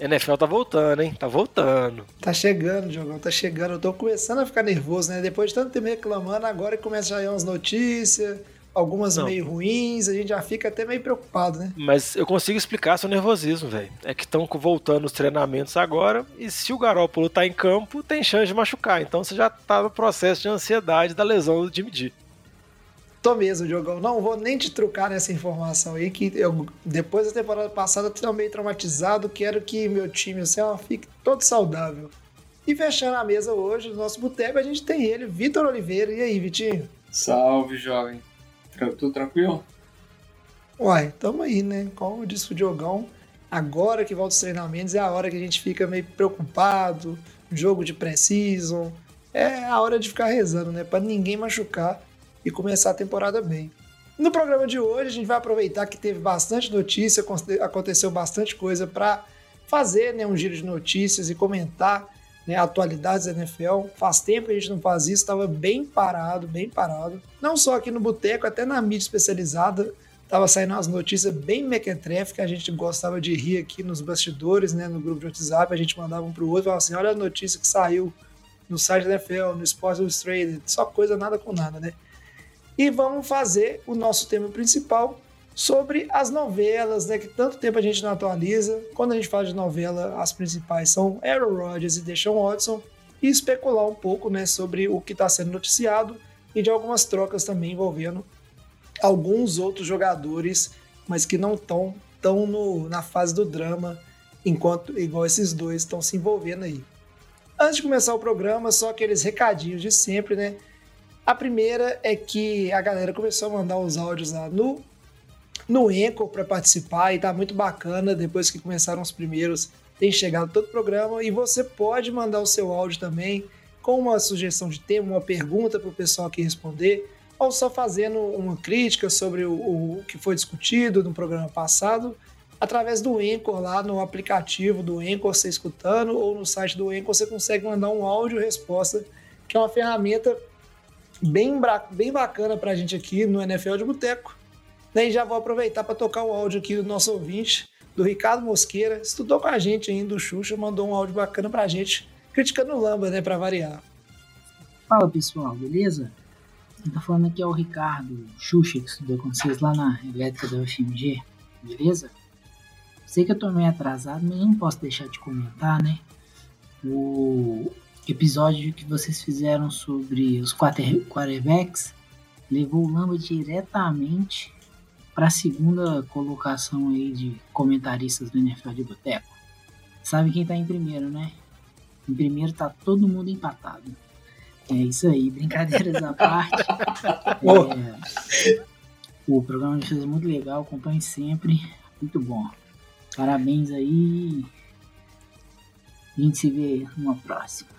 NFL tá voltando, hein? Tá voltando. Tá chegando, Diogão, tá chegando. Eu tô começando a ficar nervoso, né? Depois de tanto tempo reclamando, agora começa a ir umas notícias, algumas Não. meio ruins, a gente já fica até meio preocupado, né? Mas eu consigo explicar seu nervosismo, velho. É que estão voltando os treinamentos agora e se o Garópolo tá em campo, tem chance de machucar. Então você já tá no processo de ansiedade da lesão do Jimmy G. Tô mesmo, Diogão. Não vou nem te trucar nessa informação aí, que eu, depois da temporada passada, tô meio traumatizado. Quero que meu time assim, ó, fique todo saudável. E fechando a mesa hoje, no nosso boteco, a gente tem ele, Vitor Oliveira. E aí, Vitinho? Salve, jovem. Tudo tranquilo? Uai, tamo aí, né? Como disse o Diogão, agora que volta os treinamentos é a hora que a gente fica meio preocupado, jogo de precision. É a hora de ficar rezando, né? Pra ninguém machucar e começar a temporada bem. No programa de hoje, a gente vai aproveitar que teve bastante notícia, aconteceu bastante coisa para fazer né, um giro de notícias e comentar né, atualidades da NFL. Faz tempo que a gente não faz isso, estava bem parado, bem parado. Não só aqui no Boteco, até na mídia especializada, estava saindo umas notícias bem mequetrefe que a gente gostava de rir aqui nos bastidores, né, no grupo de WhatsApp, a gente mandava um para o outro falava assim, olha a notícia que saiu no site da NFL, no Sports Illustrated, só coisa nada com nada, né? E vamos fazer o nosso tema principal sobre as novelas, né, que tanto tempo a gente não atualiza. Quando a gente fala de novela, as principais são Aaron Rodgers e Deshaun Watson, e especular um pouco né, sobre o que está sendo noticiado e de algumas trocas também envolvendo alguns outros jogadores, mas que não estão tão na fase do drama, enquanto igual esses dois estão se envolvendo aí. Antes de começar o programa, só aqueles recadinhos de sempre, né? A primeira é que a galera começou a mandar os áudios lá no, no Enco para participar e tá muito bacana. Depois que começaram os primeiros, tem chegado todo o programa e você pode mandar o seu áudio também com uma sugestão de tema, uma pergunta para o pessoal aqui responder, ou só fazendo uma crítica sobre o, o que foi discutido no programa passado, através do Anchor lá no aplicativo do Anchor, você escutando, ou no site do Anchor você consegue mandar um áudio resposta, que é uma ferramenta bem, bem bacana pra gente aqui no NFL de Boteco. E já vou aproveitar para tocar o áudio aqui do nosso ouvinte, do Ricardo Mosqueira, estudou com a gente ainda, do Xuxa, mandou um áudio bacana pra gente, criticando o Lamba, né, pra variar. Fala pessoal, beleza? Quem tá falando aqui é o Ricardo Xuxa, que estudou com vocês lá na elétrica da UFMG, beleza? Sei que eu tô meio atrasado, mas não posso deixar de comentar, né? O episódio que vocês fizeram sobre os quarterbacks levou o Lamba diretamente para a segunda colocação aí de comentaristas do NFL de Boteco. Sabe quem tá em primeiro, né? Em primeiro tá todo mundo empatado. É isso aí, brincadeiras à parte. É, o programa de vocês é muito legal, acompanhe sempre. Muito bom. Parabéns aí. A gente se vê numa próxima.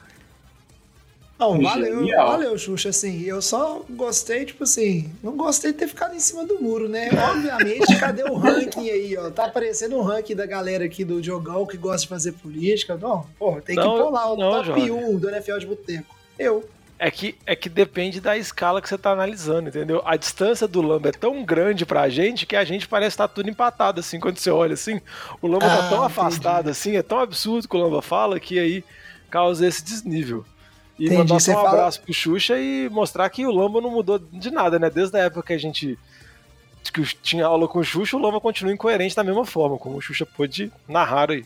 Não, valeu, valeu, Xuxa, assim, eu só gostei, tipo assim, não gostei de ter ficado em cima do muro, né? Obviamente, cadê o ranking aí, ó? Tá aparecendo o um ranking da galera aqui do Jogão que gosta de fazer política. Não, pô, tem não, que pular o não, top Jorge. 1 do NFL de Boteco. Eu. É que, é que depende da escala que você tá analisando, entendeu? A distância do Lamba é tão grande pra gente que a gente parece estar tá tudo empatado, assim, quando você olha assim. O Lamba tá ah, tá tão entendi. afastado, assim, é tão absurdo que o Lamba fala que aí causa esse desnível. E Entendi, mandar só um fala... abraço pro Xuxa e mostrar que o Lamba não mudou de nada, né? Desde a época que a gente que tinha aula com o Xuxa, o Lamba continua incoerente da mesma forma, como o Xuxa pôde narrar aí.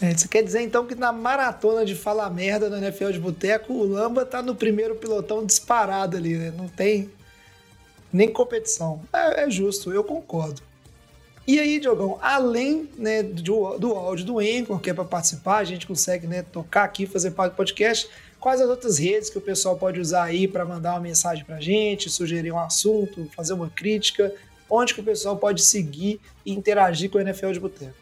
É, isso quer dizer então que na maratona de falar merda no NFL de Boteco, o Lamba tá no primeiro pilotão disparado ali, né? Não tem nem competição. É, é justo, eu concordo. E aí, Diogão, além né, do, do áudio do Anchor, que é para participar, a gente consegue né, tocar aqui, fazer parte do podcast, Quais as outras redes que o pessoal pode usar aí para mandar uma mensagem para a gente, sugerir um assunto, fazer uma crítica? Onde que o pessoal pode seguir e interagir com o NFL de Boteco?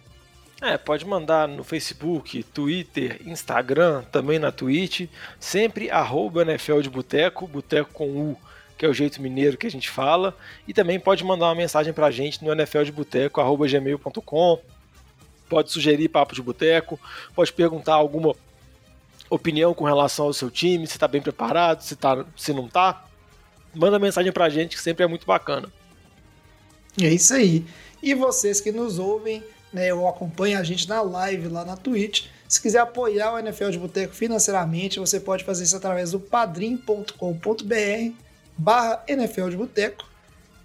É, pode mandar no Facebook, Twitter, Instagram, também na Twitch, sempre arroba NFL de Boteco, Boteco com U, que é o jeito mineiro que a gente fala, e também pode mandar uma mensagem pra gente no nfldeboteco.gmail.com, pode sugerir papo de boteco, pode perguntar alguma opinião com relação ao seu time, se está bem preparado, se, tá, se não está. Manda mensagem pra gente que sempre é muito bacana. É isso aí. E vocês que nos ouvem, né, ou acompanham a gente na live lá na Twitch, se quiser apoiar o NFL de Boteco financeiramente, você pode fazer isso através do padrim.com.br barra NFL de Boteco,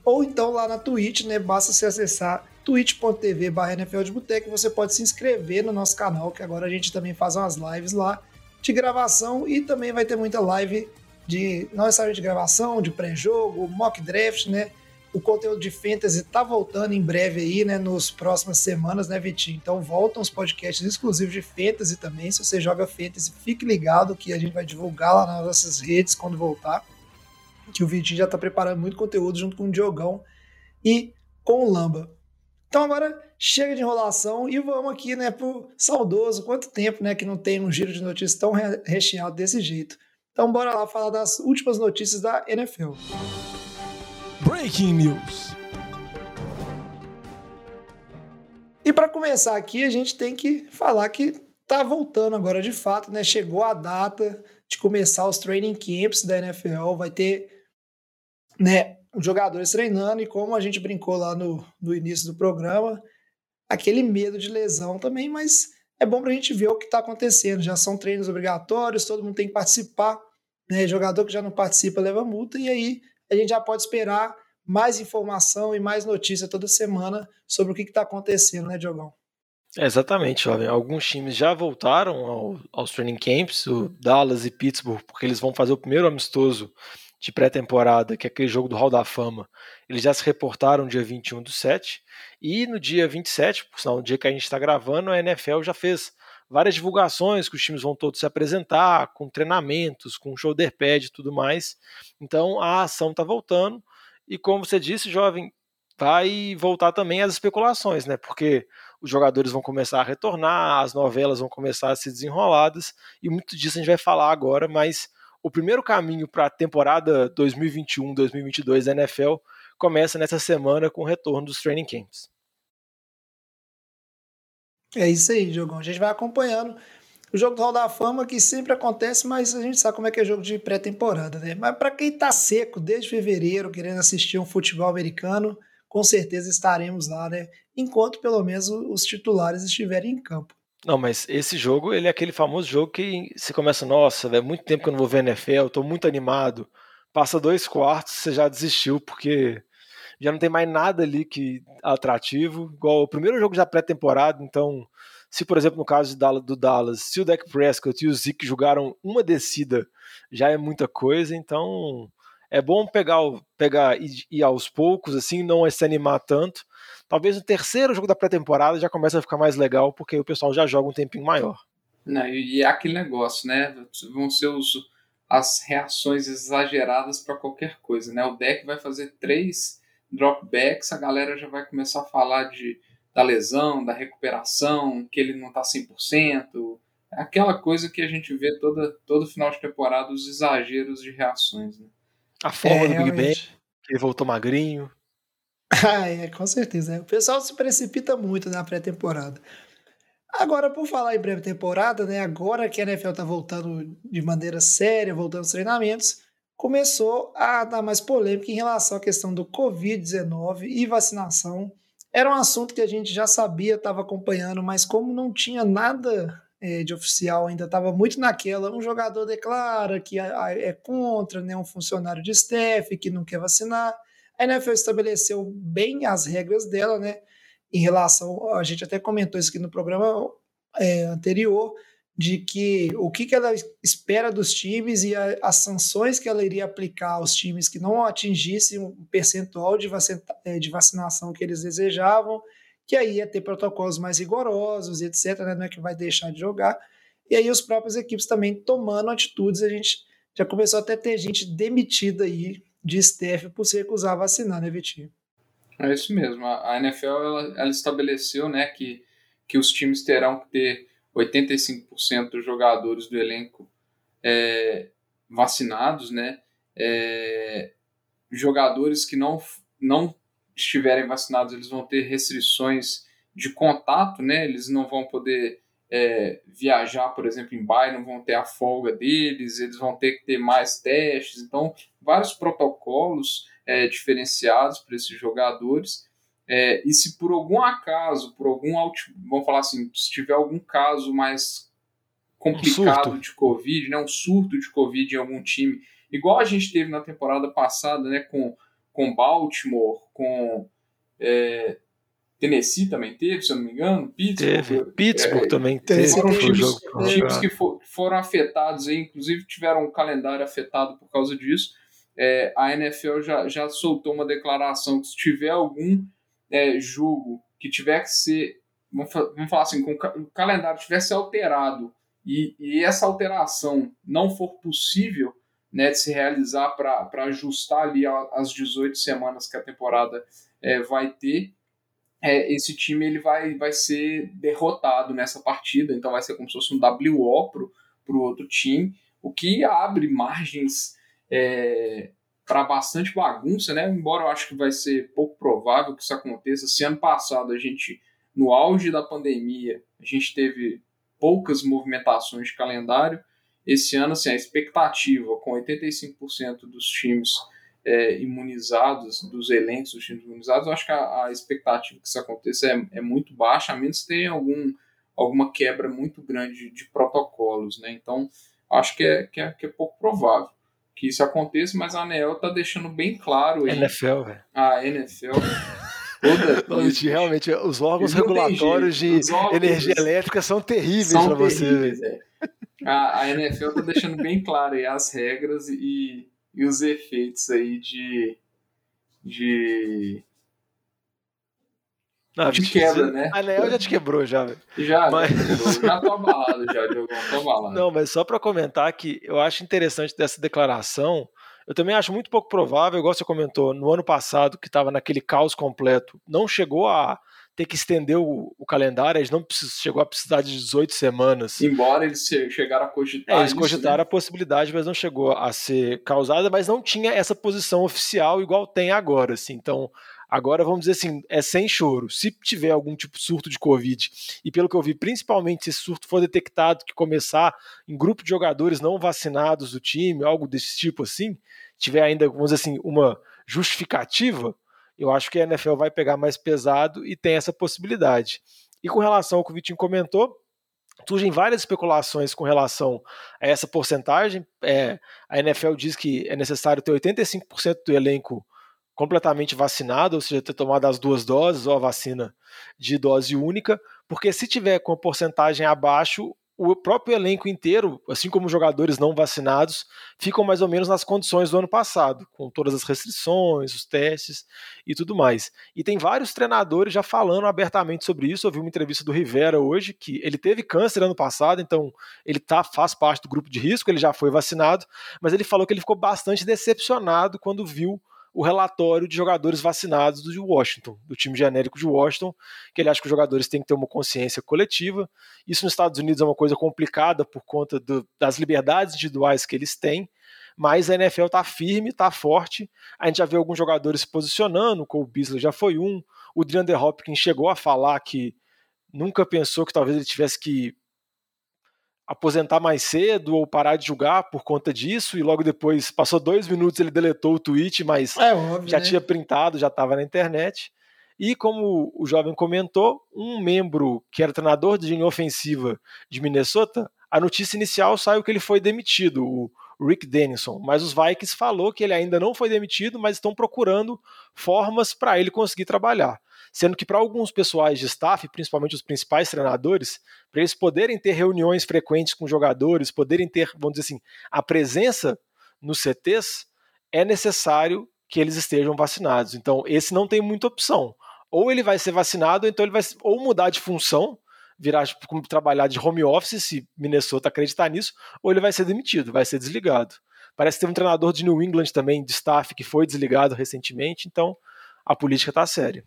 ou então lá na Twitch, né, basta se acessar twitch.tv barra NFL de Boteco, você pode se inscrever no nosso canal, que agora a gente também faz umas lives lá, de gravação e também vai ter muita live de não necessariamente de gravação, de pré-jogo, mock draft, né? O conteúdo de fantasy tá voltando em breve aí, né? Nos próximas semanas, né, Vitinho? Então voltam os podcasts exclusivos de fantasy também. Se você joga fantasy, fique ligado que a gente vai divulgar lá nas nossas redes quando voltar. Que o Vitinho já tá preparando muito conteúdo junto com o Diogão e com o Lamba. Então agora chega de enrolação e vamos aqui, né, pro saudoso. Quanto tempo, né, que não tem um giro de notícias tão recheado desse jeito. Então bora lá falar das últimas notícias da NFL. Breaking News. E para começar aqui, a gente tem que falar que tá voltando agora de fato, né? Chegou a data de começar os training camps da NFL, vai ter, né, os jogadores treinando e como a gente brincou lá no, no início do programa, aquele medo de lesão também, mas é bom para a gente ver o que está acontecendo. Já são treinos obrigatórios, todo mundo tem que participar. Né? Jogador que já não participa leva multa, e aí a gente já pode esperar mais informação e mais notícia toda semana sobre o que está acontecendo, né, Diogão? É, exatamente, jovem. Alguns times já voltaram ao, aos training camps, o Dallas e Pittsburgh, porque eles vão fazer o primeiro amistoso de pré-temporada, que é aquele jogo do Hall da Fama, eles já se reportaram dia 21 do 7, e no dia 27, por sinal, no dia que a gente está gravando, a NFL já fez várias divulgações que os times vão todos se apresentar, com treinamentos, com shoulder pad e tudo mais. Então a ação está voltando, e como você disse, jovem, vai voltar também as especulações, né? Porque os jogadores vão começar a retornar, as novelas vão começar a ser desenroladas, e muito disso a gente vai falar agora, mas o primeiro caminho para a temporada 2021-2022 da NFL começa nessa semana com o retorno dos training camps. É isso aí, Diogão. A gente vai acompanhando o jogo do Hall da Fama, que sempre acontece, mas a gente sabe como é que é jogo de pré-temporada, né? Mas para quem tá seco desde fevereiro, querendo assistir um futebol americano, com certeza estaremos lá, né? Enquanto pelo menos os titulares estiverem em campo. Não, mas esse jogo, ele é aquele famoso jogo que você começa, nossa, é muito tempo que eu não vou ver NFL, tô muito animado. Passa dois quartos, você já desistiu, porque já não tem mais nada ali que atrativo. Igual o primeiro jogo já pré-temporada, então, se por exemplo no caso do Dallas, se o Dak Prescott e o Zeke jogaram uma descida, já é muita coisa, então é bom pegar, pegar e ir aos poucos, assim, não se animar tanto Talvez o terceiro jogo da pré-temporada já comece a ficar mais legal, porque o pessoal já joga um tempinho maior. Não, e é aquele negócio, né? Vão ser os, as reações exageradas para qualquer coisa, né? O deck vai fazer três dropbacks, a galera já vai começar a falar de, da lesão, da recuperação, que ele não está 100%. É aquela coisa que a gente vê toda, todo final de temporada, os exageros de reações. Né? A forma é, do Big Ben, que ele voltou magrinho. Ah, é, com certeza. O pessoal se precipita muito na pré-temporada. Agora, por falar em pré-temporada, né, agora que a NFL está voltando de maneira séria, voltando aos treinamentos, começou a dar mais polêmica em relação à questão do Covid-19 e vacinação. Era um assunto que a gente já sabia, estava acompanhando, mas como não tinha nada é, de oficial, ainda estava muito naquela, um jogador declara que é, é contra, né, um funcionário de staff que não quer vacinar. A NFL estabeleceu bem as regras dela, né? Em relação, a gente até comentou isso aqui no programa é, anterior, de que o que, que ela espera dos times e a, as sanções que ela iria aplicar aos times que não atingissem o percentual de, vacina, é, de vacinação que eles desejavam, que aí ia ter protocolos mais rigorosos e etc., né? não é que vai deixar de jogar. E aí os próprios equipes também tomando atitudes, a gente já começou até a ter gente demitida aí de staff por se recusar a vacinar, né, Vitinho? É isso mesmo. A NFL ela, ela estabeleceu né, que que os times terão que ter 85% dos jogadores do elenco é, vacinados, né? É, jogadores que não, não estiverem vacinados, eles vão ter restrições de contato, né? Eles não vão poder é, viajar, por exemplo, em não vão ter a folga deles, eles vão ter que ter mais testes. Então, vários protocolos é, diferenciados para esses jogadores. É, e se por algum acaso, por algum, vamos falar assim, se tiver algum caso mais complicado um de Covid, né, um surto de Covid em algum time, igual a gente teve na temporada passada, né, com, com Baltimore, com é, Tennessee também teve, se eu não me engano, Pittsburgh. Teve. Pittsburgh é, também teve. Foram times, times que for, foram afetados, aí, inclusive tiveram um calendário afetado por causa disso. É, a NFL já, já soltou uma declaração que se tiver algum é, jogo que tiver que ser, vamos, vamos falar assim, com o calendário tivesse alterado e, e essa alteração não for possível né, de se realizar para ajustar ali as 18 semanas que a temporada é, vai ter, é, esse time ele vai, vai ser derrotado nessa partida, então vai ser como se fosse um WO para o outro time, o que abre margens é, para bastante bagunça, né? Embora eu acho que vai ser pouco provável que isso aconteça. Se ano passado a gente, no auge da pandemia, a gente teve poucas movimentações de calendário, esse ano, assim, a expectativa com 85% dos times é, imunizados, dos elencos dos times imunizados, eu acho que a, a expectativa que isso aconteça é, é, muito baixa, a menos que tenha algum, alguma quebra muito grande de, de protocolos, né? Então, acho que é, que é, que é pouco provável que isso aconteça, mas a ANEL está deixando bem claro aí. NFL, velho. A NFL. Toda realmente, os órgãos regulatórios de órgãos energia elétrica são terríveis para você. É. A, a NFL está deixando bem claro aí as regras e, e os efeitos aí de, de não, de quebra, né? A Neo já te quebrou, já, velho. Já, mas... já, já tô abalado, já, Diogão, tô abalado. Não, mas só para comentar que eu acho interessante dessa declaração, eu também acho muito pouco provável, igual você comentou, no ano passado, que estava naquele caos completo, não chegou a ter que estender o, o calendário, eles não precis, chegou a precisar de 18 semanas. Embora eles chegaram a cogitar. É, eles cogitaram né? a possibilidade, mas não chegou a ser causada, mas não tinha essa posição oficial igual tem agora. Assim. Então, Agora, vamos dizer assim, é sem choro. Se tiver algum tipo de surto de Covid, e pelo que eu vi, principalmente se esse surto for detectado que começar em grupo de jogadores não vacinados do time, algo desse tipo assim, tiver ainda, vamos dizer assim, uma justificativa, eu acho que a NFL vai pegar mais pesado e tem essa possibilidade. E com relação ao que o Vitinho comentou, surgem várias especulações com relação a essa porcentagem. É, a NFL diz que é necessário ter 85% do elenco completamente vacinado, ou seja, ter tomado as duas doses ou a vacina de dose única, porque se tiver com a porcentagem abaixo, o próprio elenco inteiro, assim como jogadores não vacinados, ficam mais ou menos nas condições do ano passado, com todas as restrições, os testes e tudo mais. E tem vários treinadores já falando abertamente sobre isso. Eu vi uma entrevista do Rivera hoje, que ele teve câncer ano passado, então ele tá, faz parte do grupo de risco, ele já foi vacinado, mas ele falou que ele ficou bastante decepcionado quando viu o relatório de jogadores vacinados do Washington, do time genérico de Washington, que ele acha que os jogadores têm que ter uma consciência coletiva. Isso nos Estados Unidos é uma coisa complicada por conta do, das liberdades individuais que eles têm, mas a NFL está firme, está forte. A gente já vê alguns jogadores se posicionando, o Beasley já foi um, o DeAndre Hopkins chegou a falar que nunca pensou que talvez ele tivesse que aposentar mais cedo ou parar de jogar por conta disso, e logo depois, passou dois minutos, ele deletou o tweet, mas é óbvio, já né? tinha printado, já estava na internet. E como o jovem comentou, um membro que era treinador de linha ofensiva de Minnesota, a notícia inicial saiu que ele foi demitido, o Rick Dennison, mas os Vikings falou que ele ainda não foi demitido, mas estão procurando formas para ele conseguir trabalhar sendo que para alguns pessoais de staff, principalmente os principais treinadores, para eles poderem ter reuniões frequentes com jogadores, poderem ter, vamos dizer assim, a presença nos CTs, é necessário que eles estejam vacinados. Então, esse não tem muita opção. Ou ele vai ser vacinado, ou então ele vai ou mudar de função, virar como trabalhar de home office, se Minnesota acreditar nisso, ou ele vai ser demitido, vai ser desligado. Parece que um treinador de New England também, de staff, que foi desligado recentemente, então a política está séria.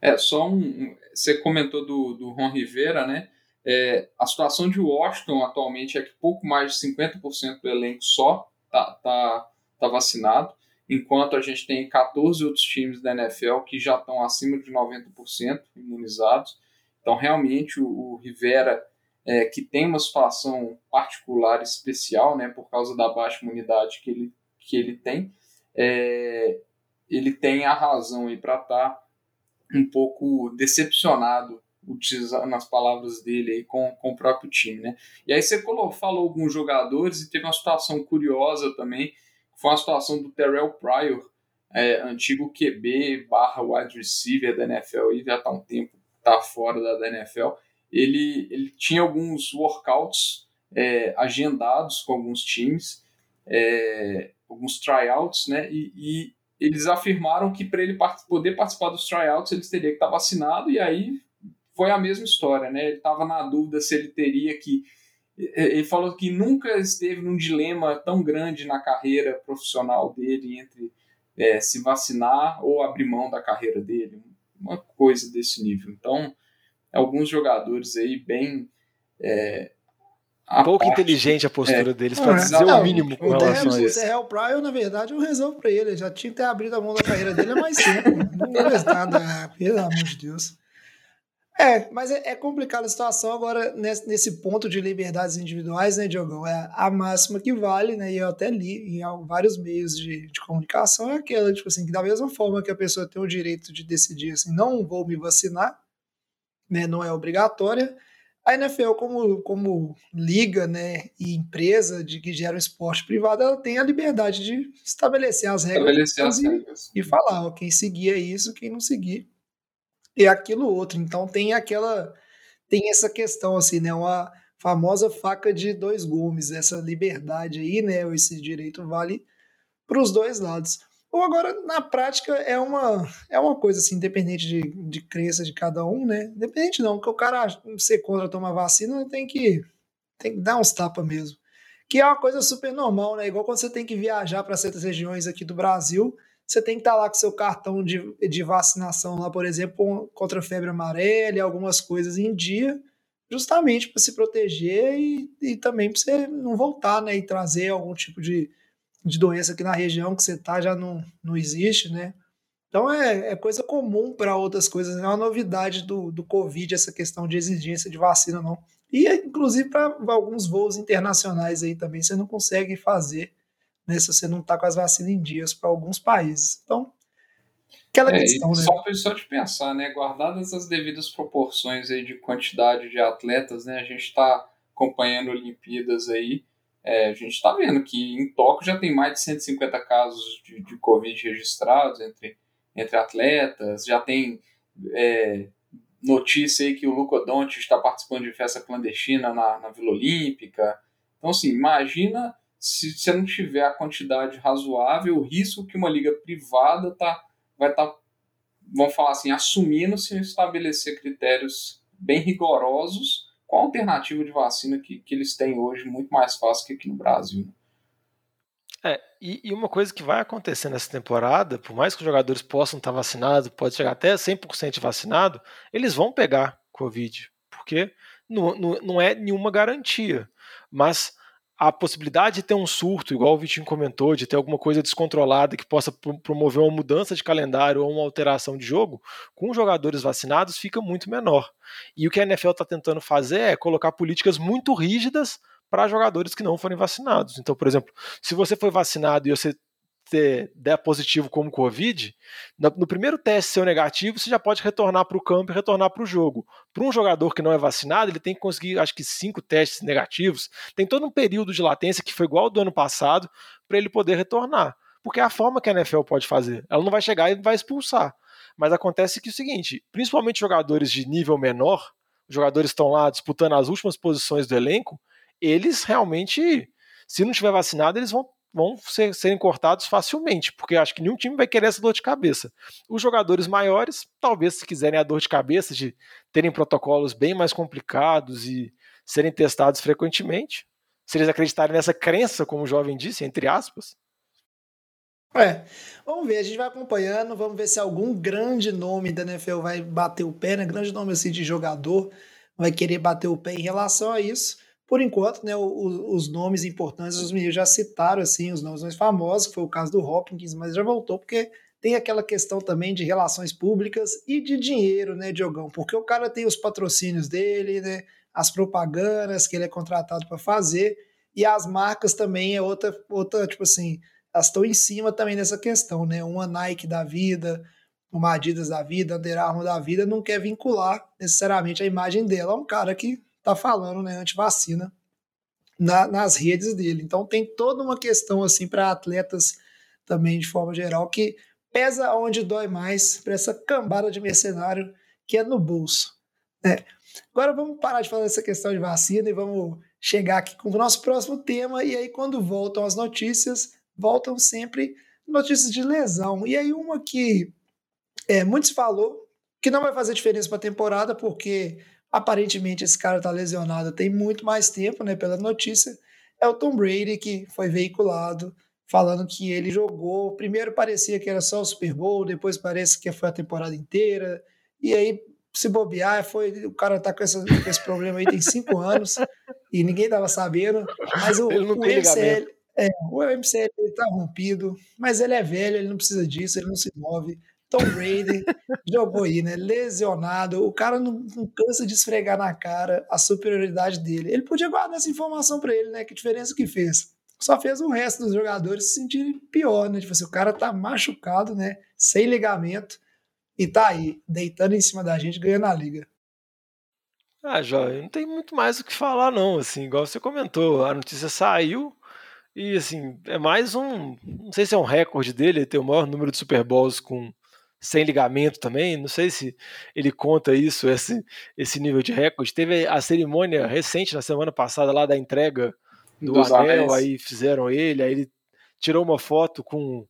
É, só um. Você comentou do, do Ron Rivera, né? É, a situação de Washington atualmente é que pouco mais de 50% do elenco só tá, tá, tá vacinado, enquanto a gente tem 14 outros times da NFL que já estão acima de 90% imunizados. Então, realmente, o, o Rivera, é, que tem uma situação particular, especial, né, por causa da baixa imunidade que ele, que ele tem, é, ele tem a razão para estar tá um pouco decepcionado utilizando as palavras dele aí com, com o próprio time, né? E aí você falou, falou alguns jogadores e teve uma situação curiosa também, foi uma situação do Terrell Pryor, é, antigo QB barra wide receiver da NFL, e já está um tempo tá fora da, da, NFL. Ele, ele tinha alguns workouts é, agendados com alguns times, é, alguns tryouts, né? E, e eles afirmaram que para ele part poder participar dos tryouts ele teria que estar tá vacinado, e aí foi a mesma história, né? Ele estava na dúvida se ele teria que. Ele falou que nunca esteve num dilema tão grande na carreira profissional dele entre é, se vacinar ou abrir mão da carreira dele, uma coisa desse nível. Então, alguns jogadores aí bem. É, pouco parte, inteligente a postura é, deles, para dizer não, o mínimo com relação a isso. O Terrell Pryor, na verdade, eu resolvo para ele. já tinha que ter abrido a mão da carreira dele há mais tempo. não fez nada, pelo amor de Deus. É, mas é, é, complicada a situação agora nesse, nesse, ponto de liberdades individuais, né, Diogão? É a máxima que vale, né? E eu até li em vários meios de, de, comunicação, é aquela, tipo assim, que da mesma forma que a pessoa tem o direito de decidir assim, não vou me vacinar, né? Não é obrigatória. A NFL, como, como liga né, e empresa de que gera um esporte privado, ela tem a liberdade de estabelecer as regras, estabelecer as regras. E, e falar, ó, quem seguir é isso, quem não seguir e aquilo outro. Então tem aquela tem essa questão assim, né, uma famosa faca de dois gumes, essa liberdade aí, né, esse direito vale para os dois lados. Ou agora na prática é uma é uma coisa assim, independente de, de crença de cada um, né? Independente não, porque o cara ser contra tomar vacina tem que tem que dar uns tapas mesmo. Que é uma coisa super normal, né? Igual quando você tem que viajar para certas regiões aqui do Brasil, você tem que estar tá lá com seu cartão de, de vacinação lá, por exemplo, contra febre amarela e algumas coisas em dia, justamente para se proteger e, e também para você não voltar, né, e trazer algum tipo de, de doença que na região que você está já não, não existe, né? Então é, é coisa comum para outras coisas, não é uma novidade do, do Covid essa questão de exigência de vacina, não. E inclusive para alguns voos internacionais aí também você não consegue fazer né, se você não está com as vacinas em dias para alguns países. Então, aquela é, questão, né? Só, só de pensar, né, guardadas as devidas proporções aí de quantidade de atletas, né, a gente está acompanhando Olimpíadas aí, é, a gente está vendo que em Tóquio já tem mais de 150 casos de, de Covid registrados entre, entre atletas, já tem é, notícia aí que o Luca Doncic está participando de festa clandestina na, na Vila Olímpica. Então, assim, imagina se você não tiver a quantidade razoável, o risco que uma liga privada tá, vai estar, tá, vamos falar assim, assumindo se estabelecer critérios bem rigorosos com a alternativa de vacina que, que eles têm hoje muito mais fácil que aqui no Brasil. É, e, e, uma coisa que vai acontecer nessa temporada, por mais que os jogadores possam estar vacinados, pode chegar até 100% vacinado, eles vão pegar Covid, porque não, não, não é nenhuma garantia. Mas a possibilidade de ter um surto, igual o Vitinho comentou, de ter alguma coisa descontrolada que possa promover uma mudança de calendário ou uma alteração de jogo, com jogadores vacinados fica muito menor. E o que a NFL está tentando fazer é colocar políticas muito rígidas para jogadores que não forem vacinados. Então, por exemplo, se você foi vacinado e você ter, der positivo como Covid, no, no, primeiro teste seu negativo, você já pode retornar para o campo e retornar para o jogo. Para um jogador que não é vacinado, ele tem que conseguir, acho que, cinco testes negativos. Tem todo um período de latência que foi igual ao do ano passado para ele poder retornar. Porque é a forma que a NFL pode fazer. Ela não vai chegar e vai expulsar. Mas acontece que é o seguinte: principalmente jogadores de nível menor, jogadores estão lá disputando as últimas posições do elenco, eles realmente, se não tiver vacinado, eles vão vão ser, serem cortados facilmente, porque acho que nenhum time vai querer essa dor de cabeça. Os jogadores maiores, talvez se quiserem a dor de cabeça de terem protocolos bem mais complicados e serem testados frequentemente, se eles acreditarem nessa crença, como o jovem disse, entre aspas, É, vamos ver, a gente vai acompanhando, vamos ver se algum grande nome da NFL vai bater o pé, né? Grande nome assim de jogador vai querer bater o pé em relação a isso. Por enquanto, né, os, os nomes importantes, os meninos já citaram assim, os nomes mais famosos, foi o caso do Hopkins, mas já voltou porque tem aquela questão também de relações públicas e de dinheiro, né, Diogão? Porque o cara tem os patrocínios dele, né, as propagandas que ele é contratado para fazer, e as marcas também é outra, outra tipo assim, elas estão em cima também dessa questão, né? Uma Nike da vida, uma Adidas da vida, Under Armour da vida, não quer vincular necessariamente a imagem dela a um cara que tá falando, né, anti-vacina na, nas redes dele. Então tem toda uma questão assim para atletas também de forma geral que pesa onde dói mais para essa cambada de mercenário que é no bolso. Né? Agora vamos parar de falar dessa questão de vacina e vamos chegar aqui com o nosso próximo tema. E aí, quando voltam as notícias, voltam sempre notícias de lesão. E aí, uma que é, muitos falou que não vai fazer diferença para a temporada, porque aparentemente esse cara está lesionado tem muito mais tempo, né? Pela notícia, é o Tom Brady, que foi veiculado falando que ele jogou. Primeiro parecia que era só o Super Bowl, depois parece que foi a temporada inteira. E aí, se bobear, foi, o cara tá com, essa, com esse problema aí tem cinco anos e ninguém tava sabendo. Mas o, o MCL, é, o MCL ele tá rompido, mas ele é velho, ele não precisa disso, ele não se move. Tom Brady jogou aí, né? Lesionado. O cara não, não, cansa de esfregar na cara a superioridade dele. Ele podia guardar essa informação para ele, né? Que diferença que fez só fez o resto dos jogadores se sentirem pior, né? Tipo assim, o cara tá machucado, né? Sem ligamento e tá aí, deitando em cima da gente, ganhando a liga. Ah, Jóia, não tem muito mais o que falar, não. Assim, igual você comentou, a notícia saiu e, assim, é mais um. Não sei se é um recorde dele, ele tem o maior número de Super Bowls com sem ligamento também. Não sei se ele conta isso, esse, esse nível de recorde. Teve a cerimônia recente, na semana passada, lá da entrega do Dos anel, anéis. aí fizeram ele, aí ele tirou uma foto com,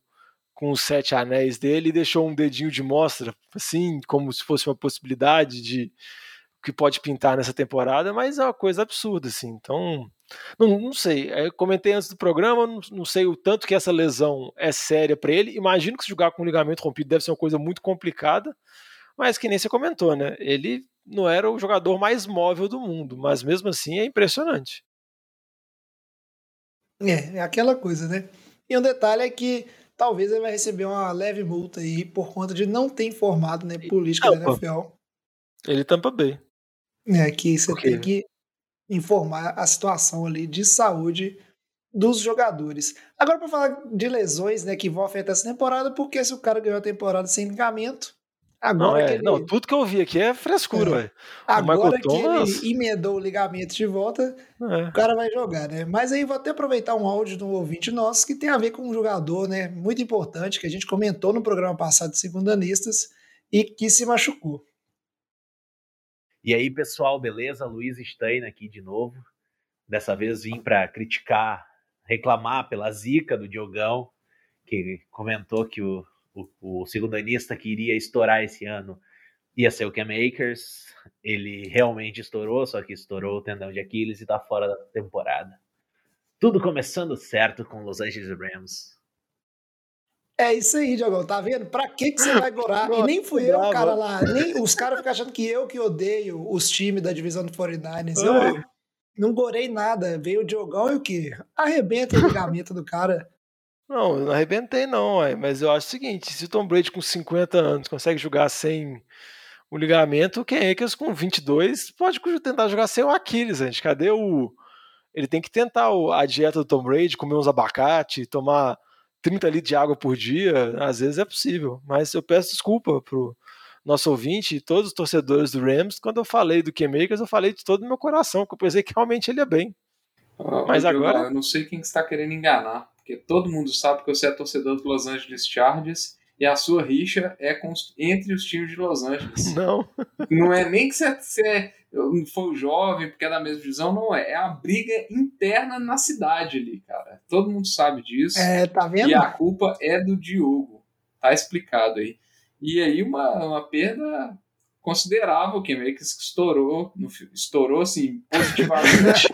com os sete anéis dele e deixou um dedinho de mostra, assim, como se fosse uma possibilidade de que pode pintar nessa temporada, mas é uma coisa absurda, assim. Então, não, não sei. Eu comentei antes do programa, não, não, sei o tanto que essa lesão é séria para ele. Imagino que se jogar com um ligamento rompido deve ser uma coisa muito complicada, mas que nem você comentou, né? Ele não era o jogador mais móvel do mundo, mas mesmo assim é impressionante. É, é aquela coisa, né? E um detalhe é que talvez ele vai receber uma leve multa aí por conta de não ter informado, né, política da NFL. Ele tampa bem. É, que você tem que informar a situação ali de saúde dos jogadores. Agora, para falar de lesões, né, que vão afetar essa temporada, porque se o cara ganhou a temporada sem ligamento, Agora não, é, ele... não, tudo que eu vi aqui é frescura, é. Agora que Thomas... ele emendou o ligamento de volta, é. o cara vai jogar, né? Mas aí vou até aproveitar um áudio de um ouvinte nosso que tem a ver com um jogador, né? Muito importante, que a gente comentou no programa passado de Segundanistas e que se machucou. E aí, pessoal, beleza? Luiz Stein aqui de novo. Dessa vez vim para criticar, reclamar pela zica do Diogão, que comentou que o o, o segundanista que iria estourar esse ano ia ser o Cam Akers. Ele realmente estourou, só que estourou o tendão de Aquiles e tá fora da temporada. Tudo começando certo com Los Angeles Rams. É isso aí, Diogão, tá vendo? Pra que, que você vai gorar? e nem fui eu, cara lá. Nem, os caras ficam achando que eu que odeio os times da divisão do 49ers. Eu não gorei nada. Veio o Diogão e o quê? Arrebenta o ligamento do cara. Não, não arrebentei não, mas eu acho o seguinte, se o Tom Brady com 50 anos consegue jogar sem o ligamento, quem é que com 22 pode tentar jogar sem o Aquiles, gente. Cadê o... Ele tem que tentar a dieta do Tom Brady, comer uns abacate, tomar 30 litros de água por dia, às vezes é possível, mas eu peço desculpa pro nosso ouvinte e todos os torcedores do Rams, quando eu falei do K-Makers, eu falei de todo o meu coração, que eu pensei que realmente ele é bem. Ah, mas agora... Eu não sei quem está querendo enganar porque todo mundo sabe que você é torcedor do Los Angeles Chargers e a sua rixa é entre os times de Los Angeles. Não. Não é nem que você, você foi jovem, porque é da mesma divisão, não é. É a briga interna na cidade ali, cara. Todo mundo sabe disso. É, tá vendo? E a culpa é do Diogo. Tá explicado aí. E aí uma, uma perda considerável que meio que estourou, no, estourou assim, positivamente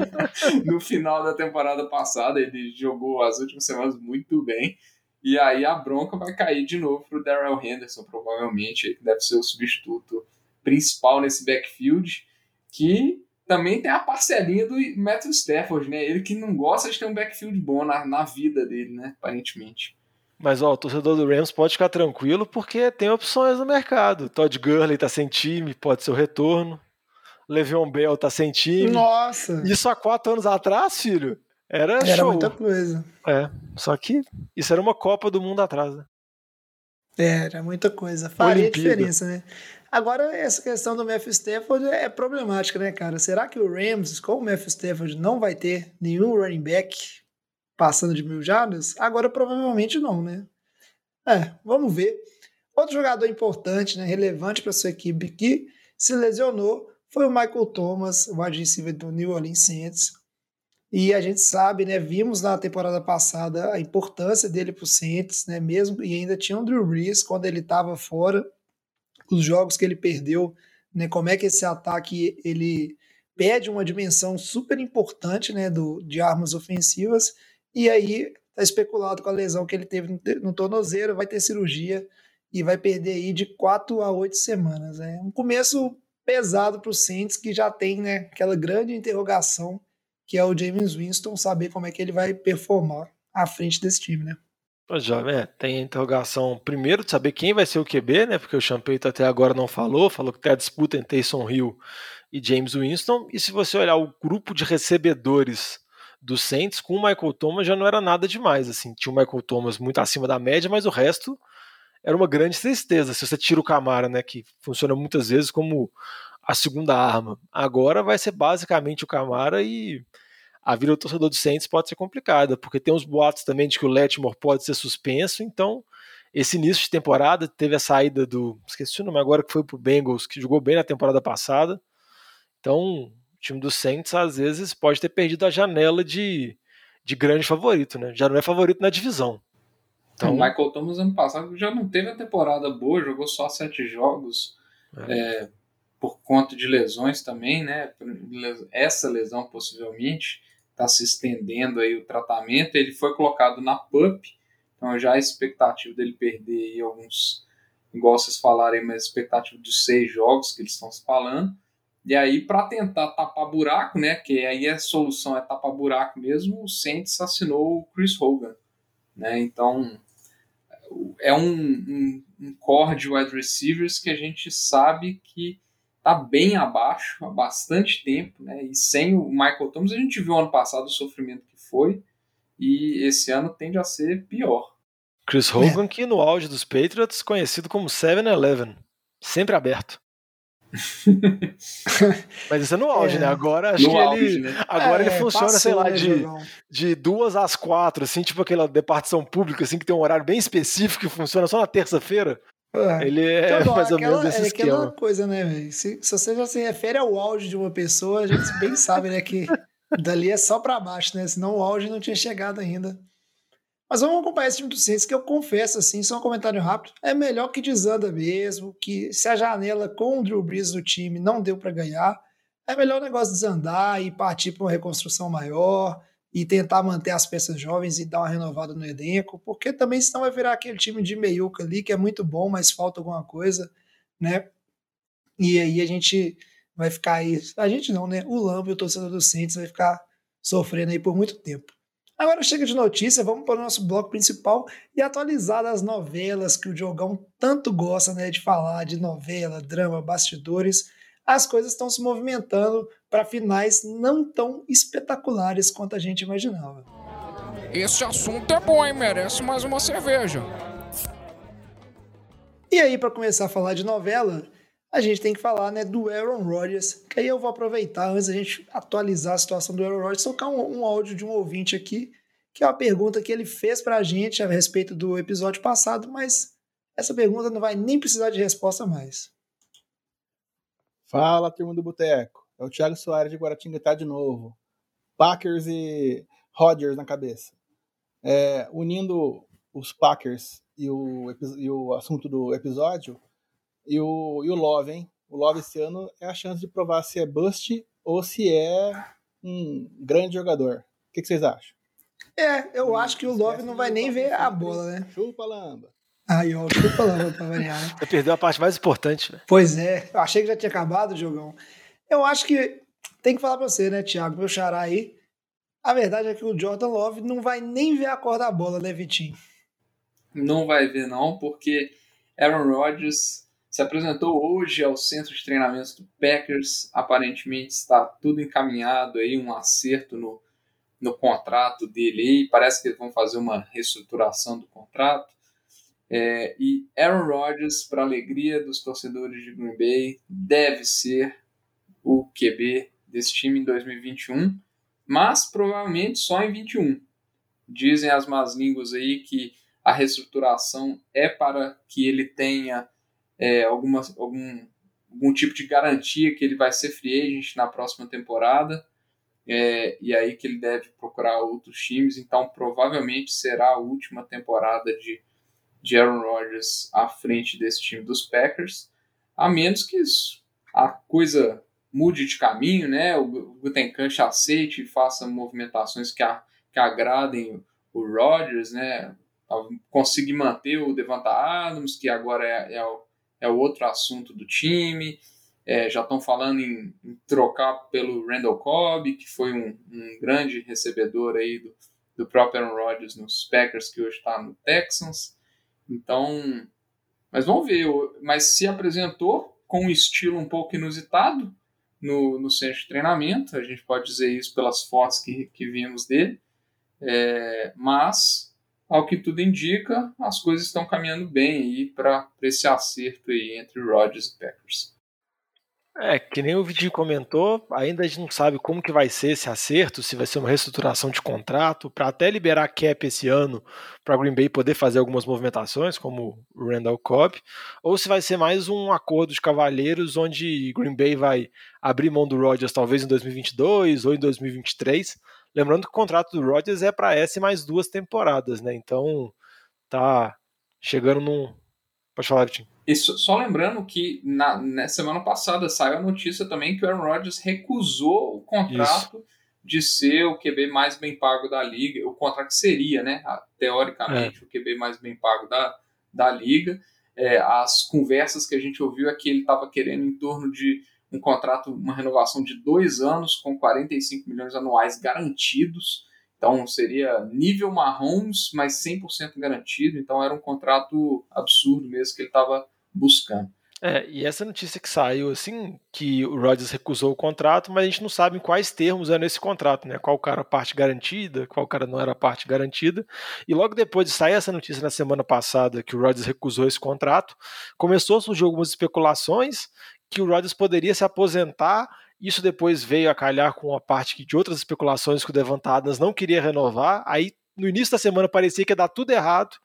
no final da temporada passada. Ele jogou as últimas semanas muito bem. E aí a bronca vai cair de novo pro Darrell Henderson, provavelmente, que deve ser o substituto principal nesse backfield, que também tem a parcelinha do Matthew Stafford, né? Ele que não gosta de ter um backfield bom na, na vida dele, né? Aparentemente. Mas ó, o torcedor do Rams pode ficar tranquilo porque tem opções no mercado. Todd Gurley tá sem time, pode ser o retorno. Le'Veon Bell tá sem time. Nossa! Isso há quatro anos atrás, filho. Era, Era show. muita coisa. É, só que isso era uma Copa do Mundo atrás, né? Era muita coisa. Faria Olimpíada. diferença, né? Agora, essa questão do Matthew Stafford é problemática, né, cara? Será que o Rams, com o Matthew Stafford, não vai ter nenhum running back passando de mil jardas? Agora, provavelmente não, né? É, vamos ver. Outro jogador importante, né, relevante para sua equipe que se lesionou foi o Michael Thomas, o wide receiver do New Orleans Saints. E a gente sabe, né, vimos na temporada passada a importância dele para o Saints, né, mesmo e ainda tinha o Drew Brees quando ele estava fora, os jogos que ele perdeu, né, como é que esse ataque ele pede uma dimensão super importante, né, do, de armas ofensivas, e aí tá especulado com a lesão que ele teve no, tornozelo, vai ter cirurgia e vai perder aí de 4 a 8 semanas, né? Um começo pesado para o Saints que já tem, né, aquela grande interrogação que é o James Winston, saber como é que ele vai performar à frente desse time, né? Pois já, né? Tem a interrogação primeiro de saber quem vai ser o QB, né? Porque o Champeito até agora não falou, falou que tem a disputa entre Taysom Hill e James Winston. E se você olhar o grupo de recebedores do Saints, com o Michael Thomas já não era nada demais. Assim, tinha o Michael Thomas muito acima da média, mas o resto era uma grande tristeza. Se você tira o Camara, né? Que funciona muitas vezes como a segunda arma. Agora vai ser basicamente o Camara e a vida do torcedor do Saints pode ser complicada, porque tem uns boatos também de que o Letmore pode ser suspenso, então esse início de temporada teve a saída do, esqueci o nome agora, que foi pro Bengals, que jogou bem na temporada passada, então o time do Saints às vezes pode ter perdido a janela de, de grande favorito, né? Já não é favorito na divisão. Então, Então, o Michael Thomas ano passado já não teve a temporada boa, jogou só sete jogos é, por conta de lesões também, né? Essa lesão possivelmente está se estendendo aí o tratamento. Ele foi colocado na PUP, então já a expectativa dele perder aí alguns, igual vocês falaram aí, mas a expectativa de seis jogos que eles estão se falando. E aí, para tentar tapar buraco, né? Que aí a solução é tapar buraco mesmo, o Saints assinou o Chris Hogan. Né? Então, é um, um, um core de wide receivers que a gente sabe que está bem abaixo há bastante tempo, né? E sem o Michael Thomas, a gente viu ano passado o sofrimento que foi, e esse ano tende a ser pior. Chris Hogan, que no auge dos Patriots, conhecido como 7-Eleven, sempre aberto. Mas isso é no auge, É. né? Agora acho No que auge, ele. né? Agora ele É, funciona, passou, sei lá, né, de, Jogão? de duas às quatro, assim, tipo aquela departição pública, assim, que tem um horário bem específico que funciona só na terça-feira. É. Ele é Então, mais ou aquela- menos esse é aquela esquema. coisa, né, velho? Se, se você já se refere ao auge de uma pessoa, a gente bem sabe, né, que dali é só pra baixo, né? Senão o auge não tinha chegado ainda. Mas vamos acompanhar esse time do Saints, que eu confesso, assim, só um comentário rápido, é melhor que desanda mesmo, que se a janela com o Drew Brees no time não deu pra ganhar, é melhor o negócio desandar e partir pra uma reconstrução maior e tentar manter as peças jovens e dar uma renovada no elenco, porque também senão vai virar aquele time de meiuca ali, que é muito bom, mas falta alguma coisa, né? E aí a gente vai ficar aí, a gente não, né? O Lambo e o torcedor do Saints vai ficar sofrendo aí por muito tempo. Agora chega de notícia, vamos para o nosso bloco principal e atualizar das novelas que o Diogão tanto gosta né, de falar, de novela, drama, bastidores. As coisas estão se movimentando para finais não tão espetaculares quanto a gente imaginava. Esse assunto é bom, hein? Merece mais uma cerveja. E aí, para começar a falar de novela, a gente tem que falar né, do Aaron Rodgers, que aí eu vou aproveitar, antes da gente atualizar a situação do Aaron Rodgers, tocar um, um áudio de um ouvinte aqui, que é uma pergunta que ele fez para a gente a respeito do episódio passado, mas essa pergunta não vai nem precisar de resposta mais. Fala, turma do Boteco. É o Thiago Soares de Guaratinguetá de novo. Packers e Rodgers na cabeça. É, unindo os Packers e o, e o assunto do episódio, e o, e o Love, hein? O Love esse ano é a chance de provar se é bust ou se é um grande jogador. O que, que vocês acham? É, eu acho que o Love não vai nem ver a bola, né? Chupa, lamba. Aí, ó, chupa lá pra variar, né? Você perdeu a parte mais importante, né? Pois é, eu achei que já tinha acabado o jogão. Eu acho que tem que falar pra você, né, Thiago, meu xará aí. A verdade é que o Jordan Love não vai nem ver a cor da bola, né, Vitinho? Não vai ver, não, porque Aaron Rodgers se apresentou hoje ao centro de treinamentos do Packers. Aparentemente está tudo encaminhado aí, um acerto no, no contrato dele aí. Parece que eles vão fazer uma reestruturação do contrato. É, e Aaron Rodgers, para alegria dos torcedores de Green Bay, deve ser o QB desse time em 2021, mas provavelmente só em 21. Dizem as más línguas aí que a reestruturação é para que ele tenha é, alguma, algum, algum tipo de garantia que ele vai ser free agent na próxima temporada. É, e aí que ele deve procurar outros times. Então, provavelmente será a última temporada de, de Aaron Rodgers à frente desse time dos Packers, a menos que isso, a coisa mude de caminho, né? O Gutenkant aceite e faça movimentações que, a, que agradem o Rodgers, né? Consiga manter o Devonta Adams, que agora é, é o é outro assunto do time. É, já estão falando em, em, trocar pelo Randall Cobb, que foi um, um grande recebedor aí do, do próprio Aaron Rodgers nos Packers, que hoje está no Texans. Então, mas vamos ver. Mas se apresentou com um estilo um pouco inusitado no, no centro de treinamento, a gente pode dizer isso pelas fotos que, que vimos dele. É, mas ao que tudo indica, as coisas estão caminhando bem aí para esse acerto aí entre Rodgers e Packers. É, que nem o Vidinho comentou, ainda a gente não sabe como que vai ser esse acerto, se vai ser uma reestruturação de contrato, para até liberar cap esse ano, para Green Bay poder fazer algumas movimentações, como o Randall Cobb, ou se vai ser mais um acordo de cavalheiros, onde Green Bay vai abrir mão do Rodgers talvez em 2022 ou em 2023, Lembrando que o contrato do Rodgers é para essa e mais duas temporadas, né? Então tá chegando num. Pode falar, Vitinho. Isso, só lembrando que na, na, semana passada saiu a notícia também que o Aaron Rodgers recusou o contrato Isso. de ser o QB mais bem pago da liga. O contrato seria, né? Teoricamente, é. o QB mais bem pago da, da liga. É, as conversas que a gente ouviu é que ele estava querendo em torno de um contrato, uma renovação de dois anos com 45 milhões anuais garantidos. Então seria nível Mahomes, mas 100% garantido. Então era um contrato absurdo mesmo que ele estava buscando. É, e essa notícia que saiu, assim, que o Rodgers recusou o contrato, mas a gente não sabe em quais termos era esse contrato, né? Qual cara parte garantida, qual cara não era parte garantida. E logo depois de sair essa notícia na semana passada que o Rodgers recusou esse contrato, começou a surgir algumas especulações que o Rodgers poderia se aposentar. Isso depois veio a calhar com a parte de outras especulações que o Devant Adams não queria renovar. Aí no início da semana parecia que ia dar tudo errado,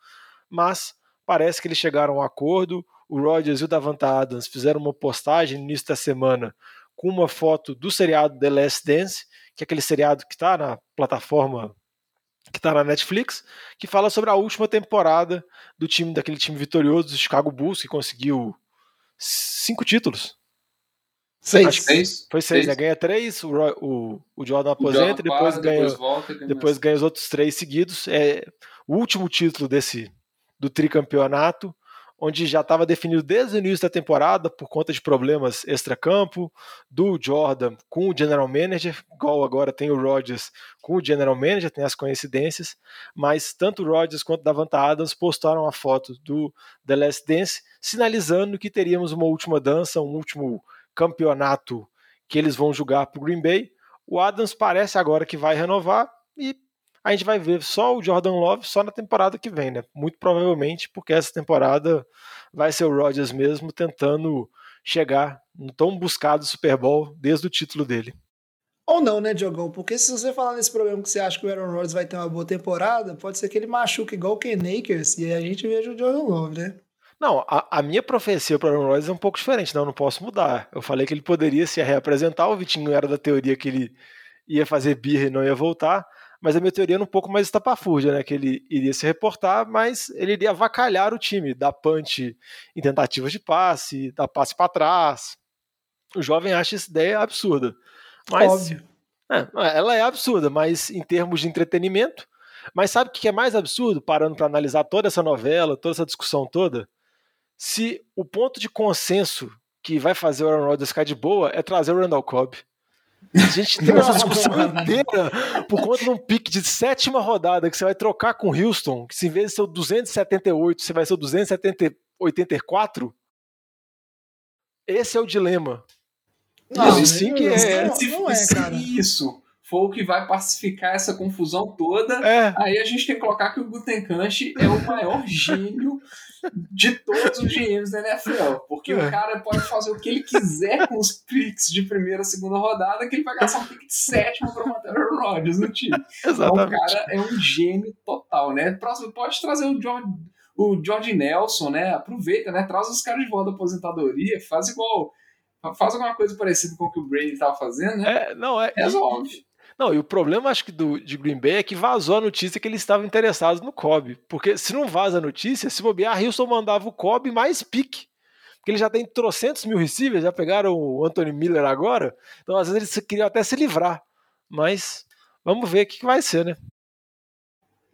mas parece que eles chegaram a um acordo. O Rodgers e o Davant Adams fizeram uma postagem no início da semana com uma foto do seriado The Last Dance, que é aquele seriado que está na plataforma que está na Netflix, que fala sobre a última temporada do time daquele time vitorioso do Chicago Bulls que conseguiu cinco títulos. Seis. seis. Foi seis, seis. né? Ganha três, o, o, o Jordan aposenta e depois, ganha, depois, volta, depois ganha os outros três seguidos. É o último título desse do tricampeonato onde já estava definido desde o início da temporada, por conta de problemas extra-campo, do Jordan com o general manager, igual agora tem o Rodgers com o general manager, tem as coincidências, mas tanto o Rodgers quanto o Davanta Adams postaram a foto do The Last Dance, sinalizando que teríamos uma última dança, um último campeonato que eles vão jogar para o Green Bay. O Adams parece agora que vai renovar e a gente vai ver só o Jordan Love só na temporada que vem, né? Muito provavelmente porque essa temporada vai ser o Rodgers mesmo tentando chegar no tão buscado Super Bowl desde o título dele. Ou não, né, Diogão? Porque se você falar nesse programa que você acha que o Aaron Rodgers vai ter uma boa temporada, pode ser que ele machuque igual o Ken Akers e aí a gente veja o Jordan Love, né? Não, a, a minha profecia para o Aaron Rodgers é um pouco diferente, não, não posso mudar. Eu falei que ele poderia se reapresentar, o Vitinho era da teoria que ele ia fazer birra e não ia voltar mas a minha teoria era um pouco mais estapafúrdia, né? Que ele iria se reportar, mas ele iria avacalhar o time, dar punch em tentativas de passe, dar passe para trás. O jovem acha essa ideia absurda. Mas, Óbvio. É, ela é absurda, mas em termos de entretenimento, Mas sabe o que é mais absurdo, parando para analisar toda essa novela, toda essa discussão toda? Se o ponto de consenso que vai fazer o Aaron Rodgers ficar de boa é trazer o Randall Cobb. A gente tem essa discussão inteira por conta de um pique de sétima rodada que você vai trocar com o Houston, que se em vez de ser o 278, você vai ser o 284. Esse é o dilema. Não, Isso sim que é. Se, não é, se cara. isso for o que vai pacificar essa confusão toda, É. aí a gente tem que colocar que o Gutenkant é o maior gênio de todos os GMs da NFL. Porque É. o cara pode fazer o que ele quiser com os picks de primeira, segunda rodada, que ele vai gastar um pick de sétima para manter o Rodgers no time. Então, o Exatamente. cara é um gênio total, né? Próximo, pode trazer o George, o George Nelson, né? Aproveita, né? Traz os caras de volta da aposentadoria, faz igual. Faz alguma coisa parecida com o que o Brady estava fazendo, né? É, não, é. Resolve. Não, e o problema, acho que do, de Green Bay é que vazou a notícia que eles estavam interessados no Cobb. Porque se não vaza a notícia, se bobear, Houston mandava o Cobb mais pique. Porque ele já tem trocentos mil receivers, já pegaram o Anthony Miller agora. Então, às vezes, eles queriam até se livrar. Mas vamos ver o que, que vai ser, né?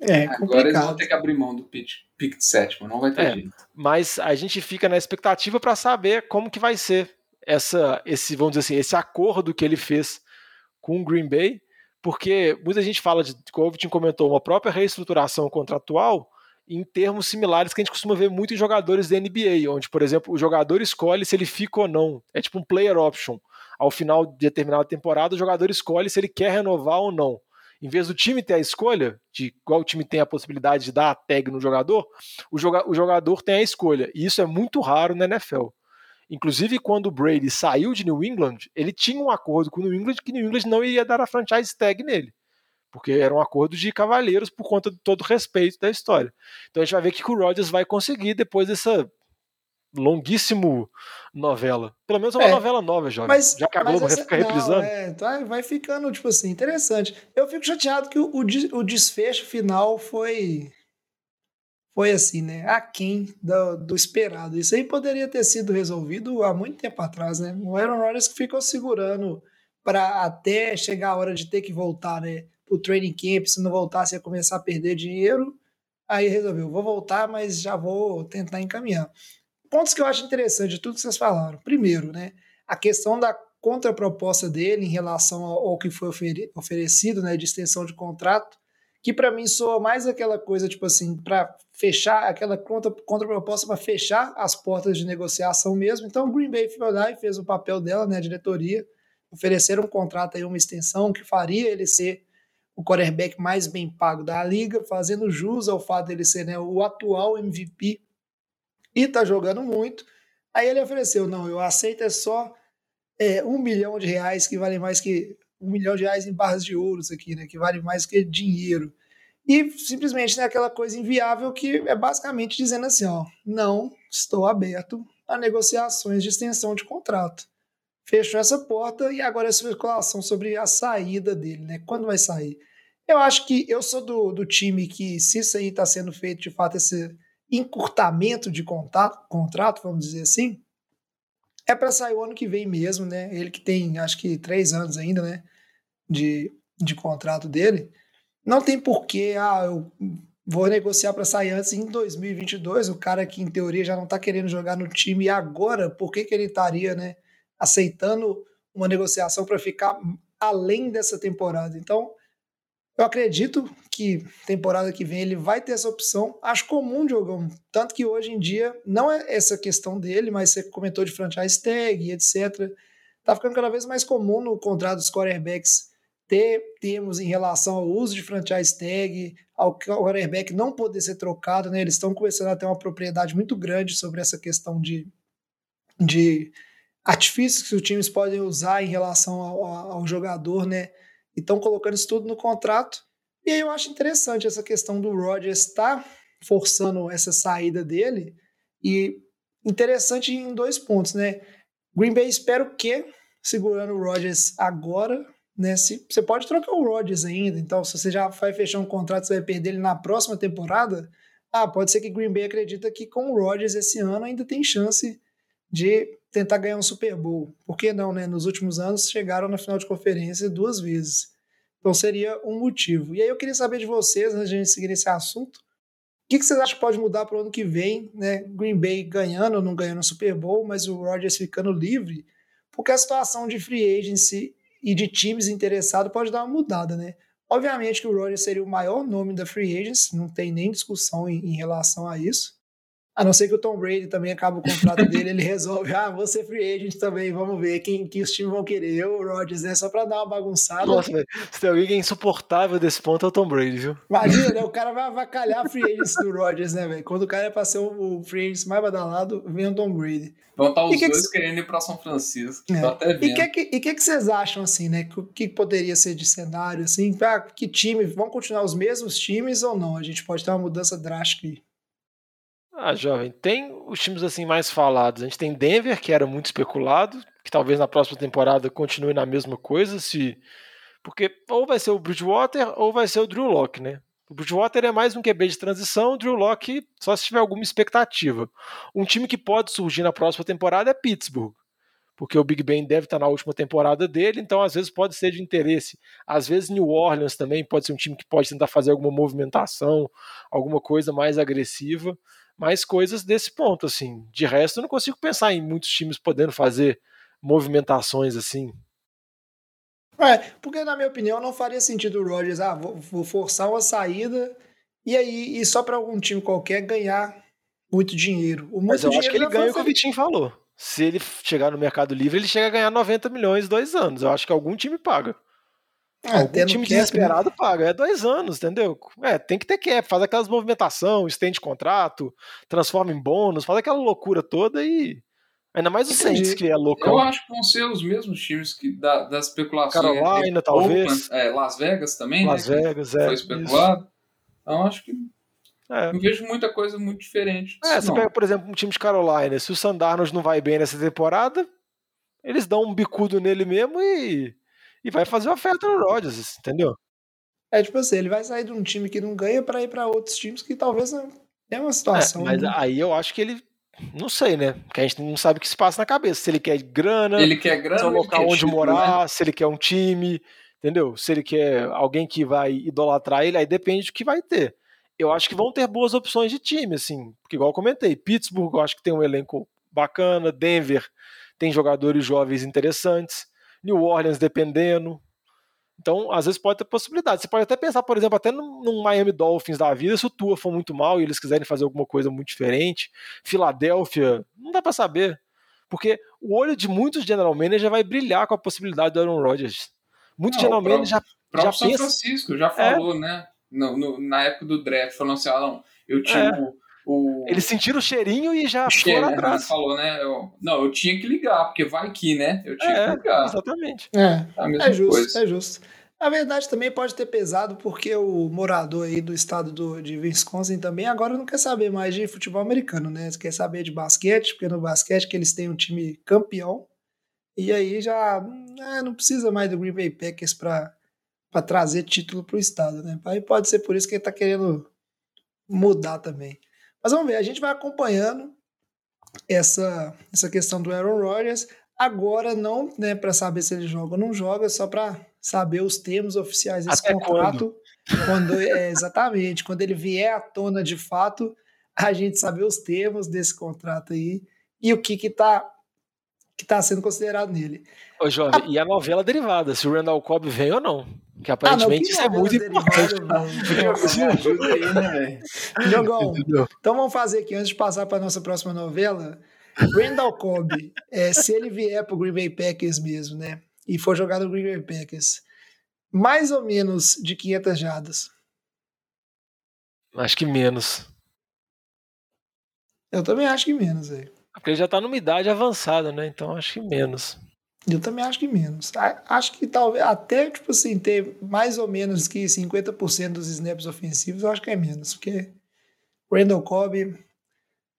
É Agora eles vão complicado. ter que abrir mão do pick, pick de sétima, não vai ter É. jeito. Mas a gente fica na expectativa para saber como que vai ser essa, esse, vamos dizer assim, esse acordo que ele fez com o Green Bay, porque muita gente fala de, como o Vitinho comentou, uma própria reestruturação contratual em termos similares que a gente costuma ver muito em jogadores da NBA, onde, por exemplo, o jogador escolhe se ele fica ou não. É tipo um player option. Ao final de determinada temporada, o jogador escolhe se ele quer renovar ou não. Em vez do time ter a escolha, de igual o time tem a possibilidade de dar a tag no jogador, o, joga o jogador tem a escolha. E isso é muito raro na NFL. Inclusive, quando o Brady saiu de New England, ele tinha um acordo com o New England que New England não iria dar a franchise tag nele. Porque era um acordo de cavalheiros por conta de todo o respeito da história. Então a gente vai ver o que o Rodgers vai conseguir depois dessa longuíssimo novela. Pelo menos é uma É, novela nova, jovem. Mas, Já que a Globo essa- fica reprisando. é, tá, vai ficando, tipo assim, interessante. Eu fico chateado que o, o desfecho final foi. Foi assim, né? Aquém do, do esperado. Isso aí poderia ter sido resolvido há muito tempo atrás, né? O Aaron Rodgers que ficou segurando para até chegar a hora de ter que voltar, né? Pro training camp, se não voltasse ia começar a perder dinheiro. Aí resolveu, vou voltar, mas já vou tentar encaminhar. Pontos que eu acho interessante de tudo que vocês falaram. Primeiro, né? A questão da contraproposta dele em relação ao, ao que foi ofere- oferecido, né? De extensão de contrato, que para mim soa mais aquela coisa, tipo assim, para fechar, aquela contra, contraproposta para fechar as portas de negociação mesmo. Então o Green Bay foi lá e fez o papel dela, né? A diretoria, ofereceram um contrato aí, uma extensão que faria ele ser o quarterback mais bem pago da liga, fazendo jus ao fato dele ser né, o atual MVP e tá jogando muito. Aí ele ofereceu, não, eu aceito é só é, um milhão de reais, que vale mais que um milhão de reais em barras de ouros aqui, né? Que vale mais que dinheiro. E simplesmente né, aquela coisa inviável que é basicamente dizendo assim, ó, não estou aberto a negociações de extensão de contrato. Fechou essa porta e agora essa especulação sobre a saída dele, né? Quando vai sair? Eu acho que eu sou do, do time que, se isso aí está sendo feito de fato, esse encurtamento de contato, contrato, vamos dizer assim, é para sair o ano que vem mesmo, né? Ele que tem, acho que, três anos ainda, né? De, de contrato dele. Não tem porquê, ah, eu vou negociar para sair antes em 2022. O cara que, em teoria, já não está querendo jogar no time agora, por que, que ele estaria, né? Aceitando uma negociação para ficar além dessa temporada. Então, eu acredito que temporada que vem ele vai ter essa opção. Acho comum, Diogão. Tanto que hoje em dia, não é essa questão dele, mas você comentou de franchise tag etc. Tá ficando cada vez mais comum no contrato dos quarterbacks ter termos em relação ao uso de franchise tag, ao quarterback não poder ser trocado, né? Eles estão começando a ter uma propriedade muito grande sobre essa questão de, de artifícios que os times podem usar em relação ao, ao jogador, né? E estão colocando isso tudo no contrato. E aí eu acho interessante essa questão do Rodgers estar forçando essa saída dele. E interessante em dois pontos, né? Green Bay espero que, segurando o Rodgers agora, né? Se, você pode trocar o Rodgers ainda, então se você já vai fechar um contrato, você vai perder ele na próxima temporada. Ah, pode ser que Green Bay acredita que com o Rodgers esse ano ainda tem chance de tentar ganhar um Super Bowl. Por que não, né? Nos últimos anos chegaram na final de conferência duas vezes. Então seria um motivo. E aí eu queria saber de vocês, antes de a gente seguir nesse assunto, o que, que vocês acham que pode mudar para o ano que vem, né? Green Bay ganhando ou não ganhando o Super Bowl, mas o Rodgers ficando livre, porque a situação de free agency e de times interessados pode dar uma mudada, né? Obviamente que o Rodgers seria o maior nome da free agency, não tem nem discussão em, em relação a isso. A não ser que o Tom Brady também acabe o contrato dele, ele resolve, ah, vou ser free agent também, vamos ver quem que os times vão querer. Eu, o Rodgers, né? Só pra dar uma bagunçada. Nossa, velho. Se tem alguém que é insuportável desse ponto, é o Tom Brady, viu? Imagina, né? O cara vai avacalhar a free agents do Rodgers, né, velho? Quando o cara é pra ser o free agents mais badalado, vem o Tom Brady. Vão estar os que dois que... querendo ir pra São Francisco. É. Até vendo. E o que, que, que, que vocês acham, assim, né? O que poderia ser de cenário, assim? Ah, que time? Vão continuar os mesmos times ou não? A gente pode ter uma mudança drástica aí. Ah, jovem, tem os times assim mais falados. A gente tem Denver, que era muito especulado, que talvez na próxima temporada continue na mesma coisa, se porque ou vai ser o Bridgewater ou vai ser o Drew Locke, né? O Bridgewater é mais um QB de transição, o Drew Locke só se tiver alguma expectativa. Um time que pode surgir na próxima temporada é Pittsburgh, porque o Big Ben deve estar na última temporada dele, então às vezes pode ser de interesse. Às vezes New Orleans também pode ser um time que pode tentar fazer alguma movimentação, alguma coisa mais agressiva mais coisas desse ponto, assim. De resto, eu não consigo pensar em muitos times podendo fazer movimentações assim. É, porque na minha opinião não faria sentido o Rodgers, ah, vou, vou forçar uma saída e aí e só para algum time qualquer ganhar muito dinheiro. O muito Mas eu acho que ele ganha o que o Vitinho falou. Se ele chegar no Mercado Livre, ele chega a ganhar 90 milhões dois anos. Eu acho que algum time paga. É, Algum tendo time cap, né? desesperado paga. É dois anos, entendeu? É, tem que ter cap, faz aquelas movimentação, estende contrato, transforma em bônus, faz aquela loucura toda e. Ainda mais o. Saints, que é Eu loucão. acho que vão ser os mesmos times que da, da especulação. Carolina, talvez. É, Las Vegas também, Las né? que Vegas, é. Foi especulado. Então acho que É. não vejo muita coisa muito diferente. É, você não. pega, por exemplo, um time de Carolina, se o Sandarnold não vai bem nessa temporada, eles dão um bicudo nele mesmo e, e vai fazer oferta no Rodgers, entendeu? É tipo assim, ele vai sair de um time que não ganha para ir para outros times que talvez não é uma É, situação. mas né? aí eu acho que ele. Não sei, né? Porque a gente não sabe o que se passa na cabeça. Se ele quer grana, Ele quer grana, se é um ele local quer onde título, morar, né? se ele quer um time, entendeu? Se ele quer alguém que vai idolatrar ele, aí depende do que vai ter. Eu acho que vão ter boas opções de time, assim, porque igual eu comentei, Pittsburgh eu acho que tem um elenco bacana, Denver tem jogadores jovens interessantes, New Orleans dependendo. Então, às vezes pode ter possibilidade. Você pode até pensar, por exemplo, até num, Miami Dolphins da vida, se o Tua for muito mal e eles quiserem fazer alguma coisa muito diferente. Filadélfia, não dá pra saber. Porque o olho de muitos general manager vai brilhar com a possibilidade do Aaron Rodgers. Muitos Não, general já, já São pensa. Francisco já falou, né? No, no- na época do draft, falando assim: ah, não, eu tinha É. o. Eles sentiram o cheirinho e já Che- foram atrás. falou, né? eu- não, eu tinha que ligar, porque vai que, né? Eu tinha É, que ligar. exatamente. É, a mesma é justo, coisa. é justo. A verdade também pode ter pesado porque o morador aí do estado do, de Wisconsin também agora não quer saber mais de futebol americano, né? Quer saber de basquete, porque no basquete que eles têm um time campeão e aí já é, não precisa mais do Green Bay Packers para para trazer título para o estado, né? Aí pode ser por isso que ele tá querendo mudar também. Mas vamos ver, a gente vai acompanhando essa essa questão do Aaron Rodgers. Agora não, né, para saber se ele joga ou não joga, só para saber os termos oficiais desse Até contrato. Quando? é, exatamente, quando ele vier à tona de fato, a gente saber os termos desse contrato aí e o que que tá que tá sendo considerado nele. Ô, jovem, e a novela derivada, se o Randall Cobb vem ou não. Que Ah, não, aparentemente que isso é muito importante. né, então vamos fazer aqui, antes de passar para nossa próxima novela, Randall Cobb, é, se ele vier pro Green Bay Packers mesmo, né, e for jogar no Green Bay Packers, mais ou menos de 500 jardas. Acho que menos. Eu também acho que menos, velho. Porque ele já tá numa idade avançada, né? Então acho que menos. Eu também acho que menos. Acho que talvez até, tipo assim, ter mais ou menos que 50% dos snaps ofensivos, eu acho que é menos, porque Randall Cobb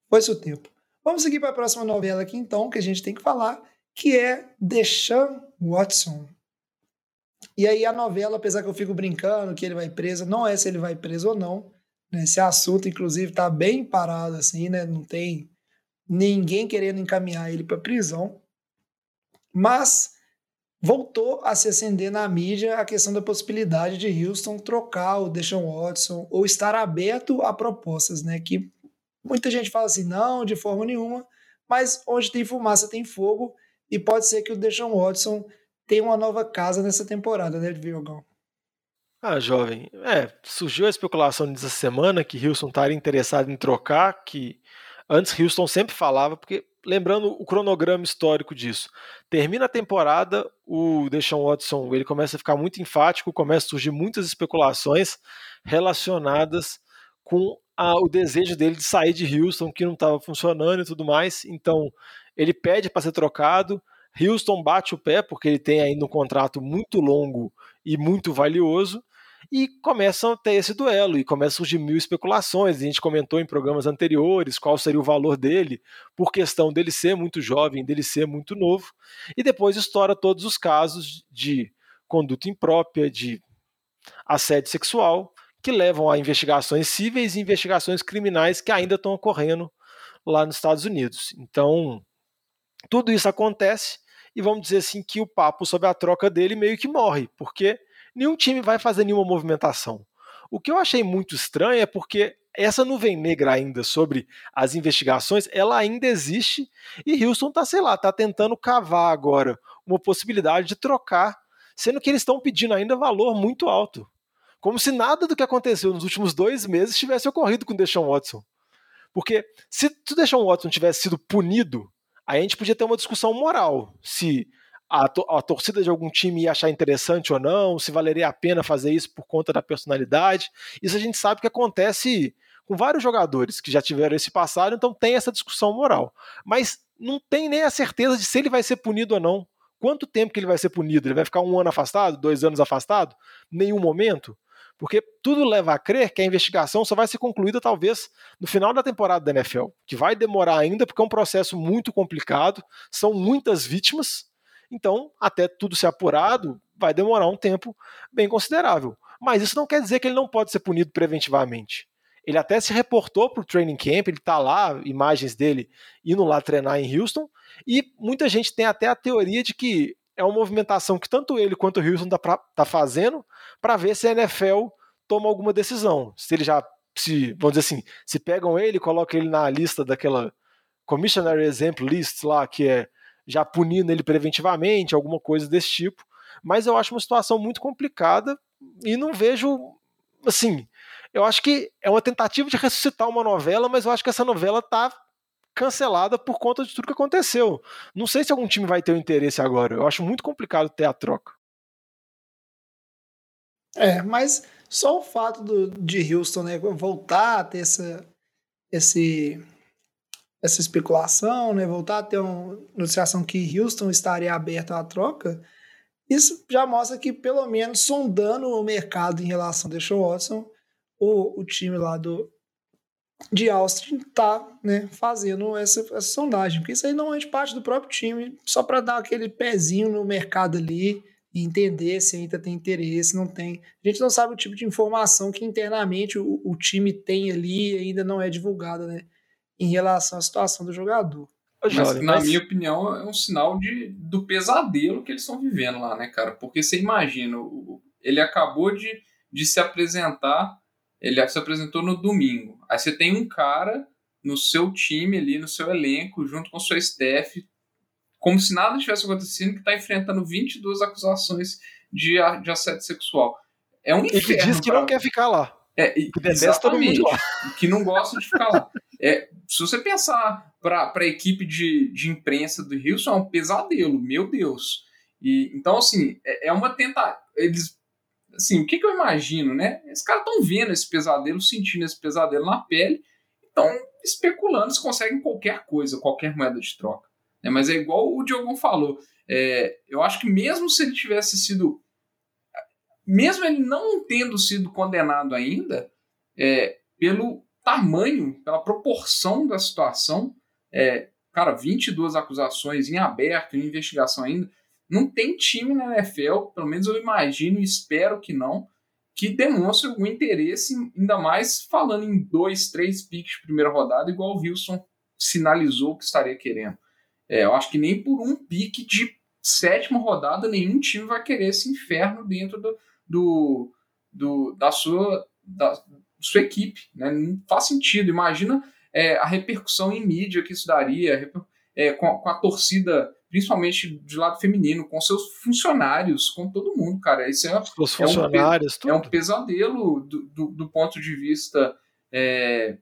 foi seu tempo. Vamos seguir para a próxima novela aqui, então, que a gente tem que falar, que é Deshaun Watson. E aí a novela, apesar que eu fico brincando que ele vai preso, não é se ele vai preso ou não. né? Esse assunto, inclusive, tá bem parado, assim, né? Não tem ninguém querendo encaminhar ele para prisão. Mas voltou a se acender na mídia a questão da possibilidade de Houston trocar o Deshaun Watson ou estar aberto a propostas, né? Que muita gente fala assim, não, de forma nenhuma, mas onde tem fumaça tem fogo e pode ser que o Deshaun Watson tenha uma nova casa nessa temporada, né, Viogão? Ah, jovem, é, surgiu a especulação nessa semana que Houston estaria interessado em trocar, que antes Houston sempre falava, porque lembrando o cronograma histórico disso. Termina a temporada, o Deshaun Watson ele começa a ficar muito enfático, começa a surgir muitas especulações relacionadas com a, o desejo dele de sair de Houston, que não estava funcionando e tudo mais. Então, ele pede para ser trocado. Houston bate o pé, porque ele tem ainda um contrato muito longo e muito valioso e começam a ter esse duelo e começam a surgir mil especulações. A gente comentou em programas anteriores qual seria o valor dele, por questão dele ser muito jovem, dele ser muito novo, e depois estoura todos os casos de conduta imprópria, de assédio sexual, que levam a investigações cíveis e investigações criminais que ainda estão ocorrendo lá nos Estados Unidos. Então, tudo isso acontece e vamos dizer assim que o papo sobre a troca dele meio que morre, porque nenhum time vai fazer nenhuma movimentação. O que eu achei muito estranho é porque essa nuvem negra ainda sobre as investigações, ela ainda existe e Houston está, sei lá, está tentando cavar agora uma possibilidade de trocar, sendo que eles estão pedindo ainda valor muito alto. Como se nada do que aconteceu nos últimos dois meses tivesse ocorrido com o Deshaun Watson. Porque se o Deshaun Watson tivesse sido punido, aí a gente podia ter uma discussão moral. Se a, to a, torcida de algum time ia achar interessante ou não, se valeria a pena fazer isso por conta da personalidade. Isso a gente sabe que acontece com vários jogadores que já tiveram esse passado, então tem essa discussão moral. Mas não tem nem a certeza de se ele vai ser punido ou não. Quanto tempo que ele vai ser punido? Ele vai ficar um ano afastado, dois anos afastado? Nenhum momento? Porque tudo leva a crer que a investigação só vai ser concluída talvez no final da temporada da NFL, que vai demorar ainda porque é um processo muito complicado, são muitas vítimas, então, até tudo ser apurado, vai demorar um tempo bem considerável. Mas isso não quer dizer que ele não pode ser punido preventivamente. Ele até se reportou para o training camp, ele está lá, imagens dele indo lá treinar em Houston, e muita gente tem até a teoria de que é uma movimentação que tanto ele quanto o Houston está tá fazendo para ver se a NFL toma alguma decisão. Se ele já, se, vamos dizer assim, se pegam ele, colocam ele na lista daquela Commissioner Example List lá, que é já punindo ele preventivamente, alguma coisa desse tipo. Mas eu acho uma situação muito complicada e não vejo, assim, eu acho que é uma tentativa de ressuscitar uma novela, mas eu acho que essa novela está cancelada por conta de tudo que aconteceu. Não sei se algum time vai ter o interesse agora. Eu acho muito complicado ter a troca. É, mas só o fato do, de Houston né, voltar a ter essa, esse, essa especulação, né, voltar a ter uma noticiação que Houston estaria aberto à troca, isso já mostra que, pelo menos, sondando o mercado em relação a Deshaun Watson, o, o time lá do, de Austin está né, fazendo essa, essa sondagem, porque isso aí não é parte do próprio time, só para dar aquele pezinho no mercado ali e entender se ainda tem interesse, não tem. A gente não sabe o tipo de informação que internamente o, o time tem ali e ainda não é divulgada, né? Em relação à situação do jogador. Mas, na mas... minha opinião, é um sinal de, do pesadelo que eles estão vivendo lá, né, cara? Porque você imagina, ele acabou de, de se apresentar, ele se apresentou no domingo. Aí você tem um cara no seu time ali, no seu elenco, junto com sua staff, como se nada tivesse acontecido, que está enfrentando 22 acusações de, de assédio sexual. É um inferno. E que diz que pra... não quer ficar lá. É, que detesta todo mundo lá. Que não gosta de ficar lá. É, se você pensar para a equipe de, de imprensa do Houston, é um pesadelo, meu Deus. E, então, assim, é, é uma tentativa. Eles. Assim, o que, que eu imagino, né? Esses caras estão vendo esse pesadelo, sentindo esse pesadelo na pele, estão especulando se conseguem qualquer coisa, qualquer moeda de troca. Né? Mas é igual o Diogão falou. É, eu acho que mesmo se ele tivesse sido. Mesmo ele não tendo sido condenado ainda, é, pelo tamanho, pela proporção da situação, é, cara, 22 acusações em aberto, em investigação ainda, não tem time na NFL, pelo menos eu imagino e espero que não, que demonstre algum interesse, ainda mais falando em dois, três piques de primeira rodada, igual o Wilson sinalizou que estaria querendo. É, eu acho que nem por um pique de sétima rodada, nenhum time vai querer esse inferno dentro do, do, do da, sua, da sua equipe. Né? Não faz sentido. Imagina é, a repercussão em mídia que isso daria, é, com, a, com, a, torcida, principalmente do lado feminino, com seus funcionários, com todo mundo, cara. Isso é, Os funcionários, é, um, é um pesadelo do, do, do ponto de vista é,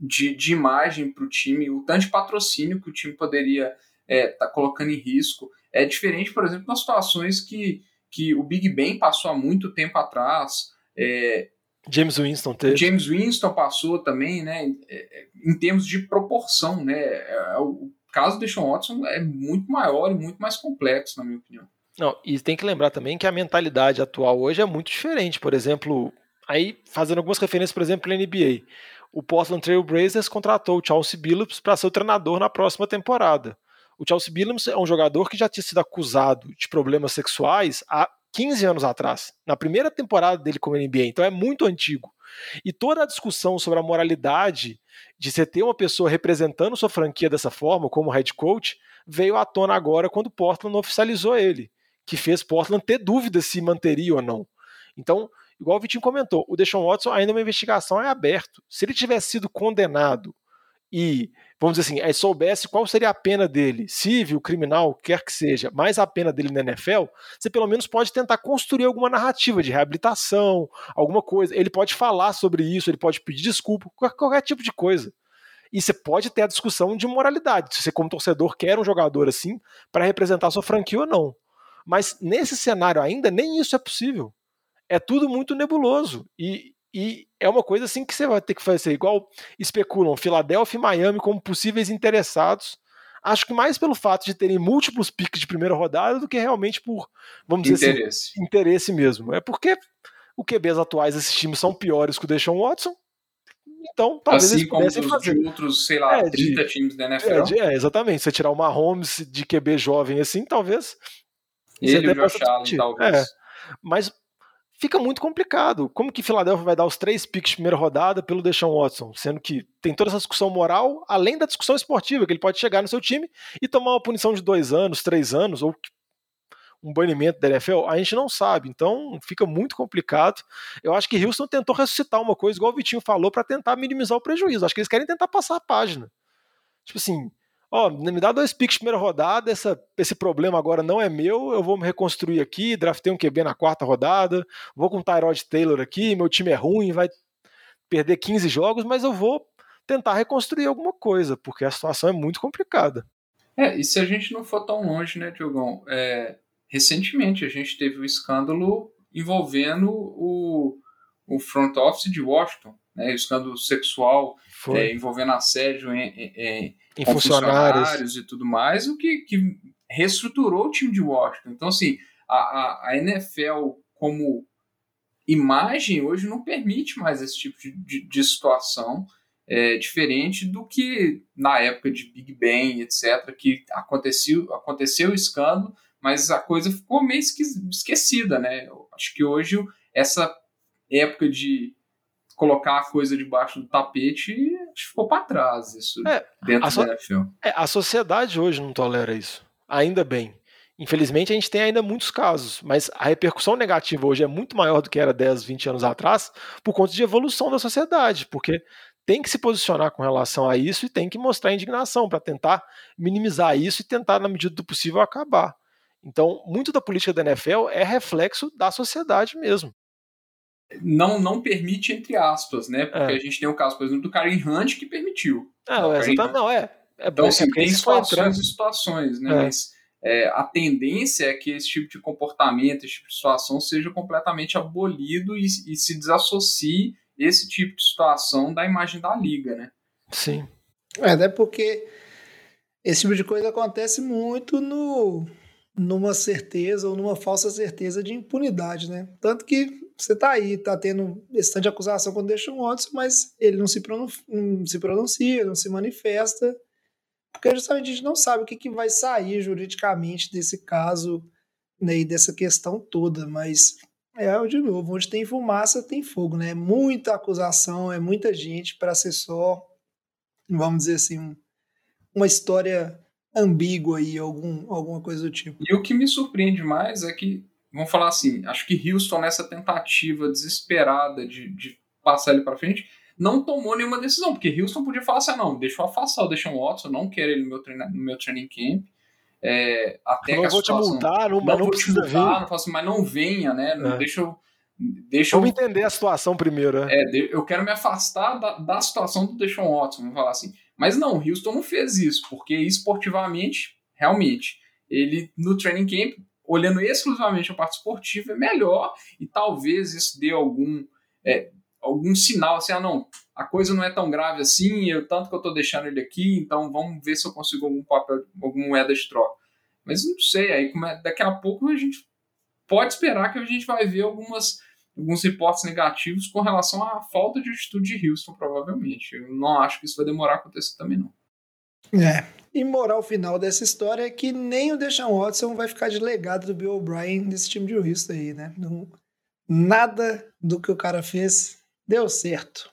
de, de imagem para o time, o tanto de patrocínio que o time poderia estar é, tá colocando em risco. É diferente, por exemplo, nas situações que, que o Big Ben passou há muito tempo atrás. É, James Winston teve. James Winston passou também, né? É, em termos de proporção, né? É, o caso do Sean Watson é muito maior e muito mais complexo, na minha opinião. Não, e tem que lembrar também que a mentalidade atual hoje é muito diferente. Por exemplo, aí fazendo algumas referências, por exemplo, na NBA. O Portland Trail Blazers contratou o Chauncey Billups para ser o treinador na próxima temporada. O Chelsea Billups é um jogador que já tinha sido acusado de problemas sexuais há 15 anos atrás, na primeira temporada dele como NBA, então é muito antigo. E toda a discussão sobre a moralidade de você ter uma pessoa representando sua franquia dessa forma, como head coach, veio à tona agora quando Portland oficializou ele, que fez Portland ter dúvidas se manteria ou não. Então, igual o Vitinho comentou, o Deshaun Watson ainda uma investigação é aberto. Se ele tivesse sido condenado e, vamos dizer assim, aí soubesse qual seria a pena dele, civil, criminal, quer que seja, mais a pena dele na NFL, você pelo menos pode tentar construir alguma narrativa de reabilitação, alguma coisa. Ele pode falar sobre isso, ele pode pedir desculpa, qualquer tipo de coisa. E você pode ter a discussão de moralidade, se você, como torcedor, quer um jogador assim para representar sua franquia ou não. Mas nesse cenário ainda, nem isso é possível. É tudo muito nebuloso. E, e é uma coisa assim que você vai ter que fazer. Igual especulam Filadélfia e Miami como possíveis interessados. Acho que mais pelo fato de terem múltiplos piques de primeira rodada do que realmente por, vamos dizer assim, interesse. interesse mesmo. É porque o QBs atuais desses times são piores que o Deshaun Watson. Então, talvez assim eles pudessem como fazer. de outros, sei lá, É, 30 de- times da NFL. É, de- é, exatamente. Você tirar o Mahomes de QB jovem assim, talvez. Ele e o Josh Allen, talvez. É. Mas fica muito complicado. Como que Philadelphia vai dar os três picks de primeira rodada pelo Deshaun Watson? Sendo que tem toda essa discussão moral, além da discussão esportiva, que ele pode chegar no seu time e tomar uma punição de dois anos, três anos, ou um banimento da NFL, a gente não sabe. Então fica muito complicado. Eu acho que Houston tentou ressuscitar uma coisa, igual o Vitinho falou, para tentar minimizar o prejuízo. Acho que eles querem tentar passar a página. Tipo assim, ó, me dá dois picks de primeira rodada, essa, esse problema agora não é meu, eu vou me reconstruir aqui, draftei um QB na quarta rodada, vou com o Tyrod Taylor aqui, meu time é ruim, vai perder 15 jogos, mas eu vou tentar reconstruir alguma coisa, porque a situação é muito complicada. É, e se a gente não for tão longe, né, Diogão? É, recentemente a gente teve o escândalo envolvendo o, o front office de Washington, né, o escândalo sexual Foi é, envolvendo assédio em, em- em- com funcionários. e tudo mais, o que, que reestruturou o time de Washington. Então, assim, a, a, a NFL como imagem hoje não permite mais esse tipo de, de, de situação, é, diferente do que na época de Big Bang, etc., que aconteceu, aconteceu o escândalo, mas a coisa ficou meio esque- esquecida, né? Eu acho que hoje essa época de colocar a coisa debaixo do tapete ficou para trás isso É, dentro so- da NFL. É, a sociedade hoje não tolera isso. Ainda bem. Infelizmente, a gente tem ainda muitos casos, mas a repercussão negativa hoje é muito maior do que era 10, 20 anos atrás, por conta de evolução da sociedade, porque tem que se posicionar com relação a isso e tem que mostrar indignação para tentar minimizar isso e tentar, na medida do possível, acabar. Então, muito da política da NFL é reflexo da sociedade mesmo. Não, não permite, entre aspas, né? Porque É. a gente tem o caso, por exemplo, do Karen Hunt que permitiu. Ah, Não, é, exatamente, não, é. É Então, assim, porque tem situações e situações, né? É. Mas é, a tendência é que esse tipo de comportamento, esse tipo de situação seja completamente abolido e, e se desassocie esse tipo de situação da imagem da liga, né? Sim. É, até porque esse tipo de coisa acontece muito no, numa certeza ou numa falsa certeza de impunidade, né? Tanto que você tá aí, tá tendo de acusação quando deixa um Watson, mas ele não se, pronun- não se pronuncia, não se manifesta, porque justamente a gente não sabe o que, que vai sair juridicamente desse caso né, e dessa questão toda, mas é, de novo, onde tem fumaça tem fogo, né? É muita acusação, é muita gente para ser só, vamos dizer assim, um- uma história ambíguo aí, algum, alguma coisa do tipo. E o que me surpreende mais é que, vamos falar assim, acho que Houston, nessa tentativa desesperada de, de passar ele para frente, não tomou nenhuma decisão, porque Houston podia falar assim: ah, não, deixa eu afastar o Deshaun Watson, não quero ele no meu, treina, no meu training camp. É, até não que a vou situação, te multar, não, não, não vou te precisa multar, não faço, mas não venha, né? Não, É. Deixa eu. Deixa eu Vamos entender a situação primeiro, né? é, de- eu quero me afastar da, da situação do Deshaun Watson, vamos falar assim. Mas não, o Houston não fez isso, porque esportivamente, realmente, ele no training camp, olhando exclusivamente a parte esportiva, é melhor e talvez isso dê algum, é, algum sinal assim, ah não, a coisa não é tão grave assim, eu tanto que eu tô deixando ele aqui, então vamos ver se eu consigo algum papel, alguma moeda de troca. Mas não sei, aí é- daqui a pouco a gente pode esperar que a gente vai ver algumas alguns reportes negativos com relação à falta de atitude de Houston, provavelmente. Eu não acho que isso vai demorar a acontecer também, não. É. E moral final dessa história é que nem o Deshaun Watson vai ficar de legado do Bill O'Brien nesse time de Houston aí, né? Não, nada do que o cara fez deu certo.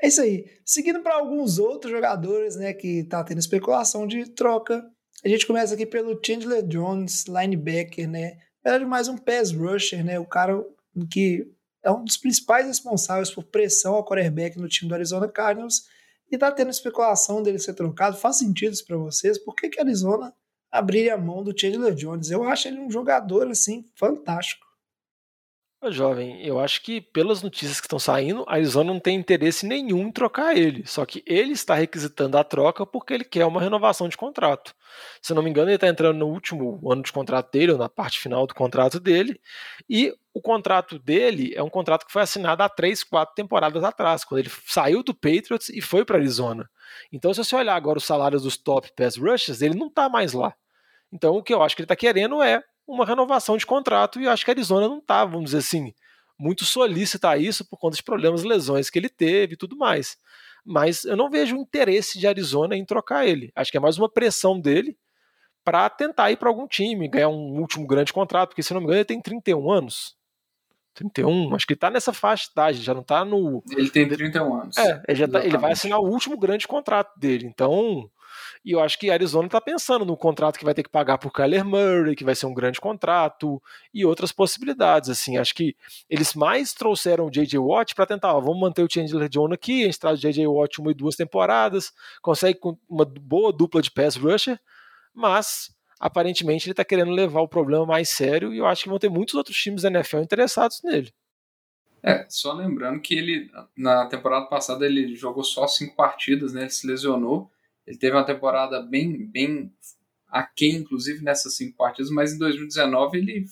É isso aí. Seguindo para alguns outros jogadores, né, que tá tendo especulação de troca. A gente começa aqui pelo Chandler Jones, linebacker, né? Era de mais um pass rusher, né? O cara que é um dos principais responsáveis por pressão ao quarterback no time do Arizona Cardinals e tá tendo especulação dele ser trocado. Faz sentido isso para vocês? Por que que Arizona abriria a mão do Chandler Jones? Eu acho ele um jogador assim fantástico. Jovem, eu acho que pelas notícias que estão saindo, a Arizona não tem interesse nenhum em trocar ele. Só que ele está requisitando a troca porque ele quer uma renovação de contrato. Se eu não me engano, ele está entrando no último ano de contrato dele, ou na parte final do contrato dele. E o contrato dele é um contrato que foi assinado há três, quatro temporadas atrás, quando ele saiu do Patriots e foi para Arizona. Então, se você olhar agora os salários dos top pass rushers, ele não está mais lá. Então, o que eu acho que ele está querendo é uma renovação de contrato e eu acho que a Arizona não está, vamos dizer assim, muito solícita a isso por conta de problemas, lesões que ele teve e tudo mais. Mas eu não vejo interesse de Arizona em trocar ele. Acho que é mais uma pressão dele para tentar ir para algum time, ganhar um último grande contrato, porque se não me engano ele tem 31 anos. 31, acho que ele tá nessa faixa de idade, já não tá no. Ele tem 31 anos. É, ele, já tá- ele vai assinar o último grande contrato dele. Então, e eu acho que a Arizona tá pensando no contrato que vai ter que pagar por Kyler Murray, que vai ser um grande contrato, e outras possibilidades. Assim, acho que eles mais trouxeram o J.J. Watt para tentar, ó, vamos manter o Chandler Jones aqui, a gente traz o J.J. Watt uma e duas temporadas, consegue uma boa dupla de pass rusher, mas aparentemente ele tá querendo levar o problema mais sério e eu acho que vão ter muitos outros times da NFL interessados nele. É, só lembrando que ele, na temporada passada, ele jogou só cinco partidas, né? Ele se lesionou. Ele teve uma temporada bem, bem aquém, inclusive, nessas cinco partidas, mas em 2019 ele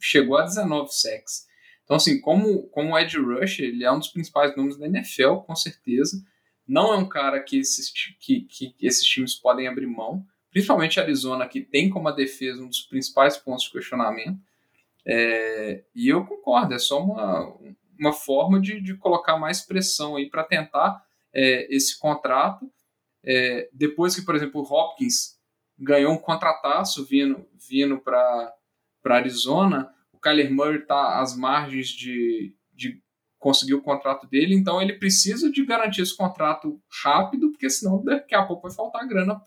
chegou a 19 sacks. Então, assim, como, como Ed Rush, ele é um dos principais nomes da NFL, com certeza. Não é um cara que esses, que, que esses times podem abrir mão, principalmente Arizona, que tem como a defesa um dos principais pontos de questionamento. É, e eu concordo, é só uma, uma forma de, de colocar mais pressão aí para tentar é, esse contrato. É, depois que, por exemplo, o Hopkins ganhou um contrataço vindo, vindo para Arizona, o Kyler Murray está às margens de, de conseguir o contrato dele, então ele precisa de garantir esse contrato rápido, porque senão daqui a pouco vai faltar grana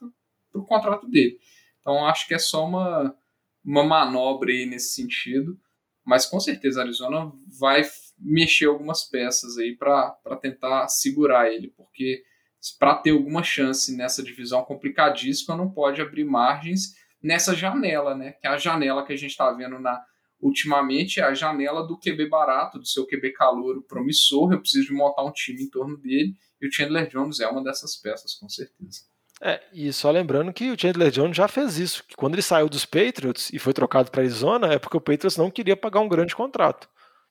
para o contrato dele. Então acho que é só uma, uma manobra aí nesse sentido, mas com certeza a Arizona vai mexer algumas peças aí para tentar segurar ele, porque para ter alguma chance nessa divisão complicadíssima, não pode abrir margens nessa janela, né? Que é a janela que a gente está vendo na ultimamente é a janela do QB barato, do seu QB calouro promissor. Eu preciso montar um time em torno dele e o Chandler Jones é uma dessas peças, com certeza. É, e só lembrando que o Chandler Jones já fez isso, que quando ele saiu dos Patriots e foi trocado para Arizona, é porque o Patriots não queria pagar um grande contrato.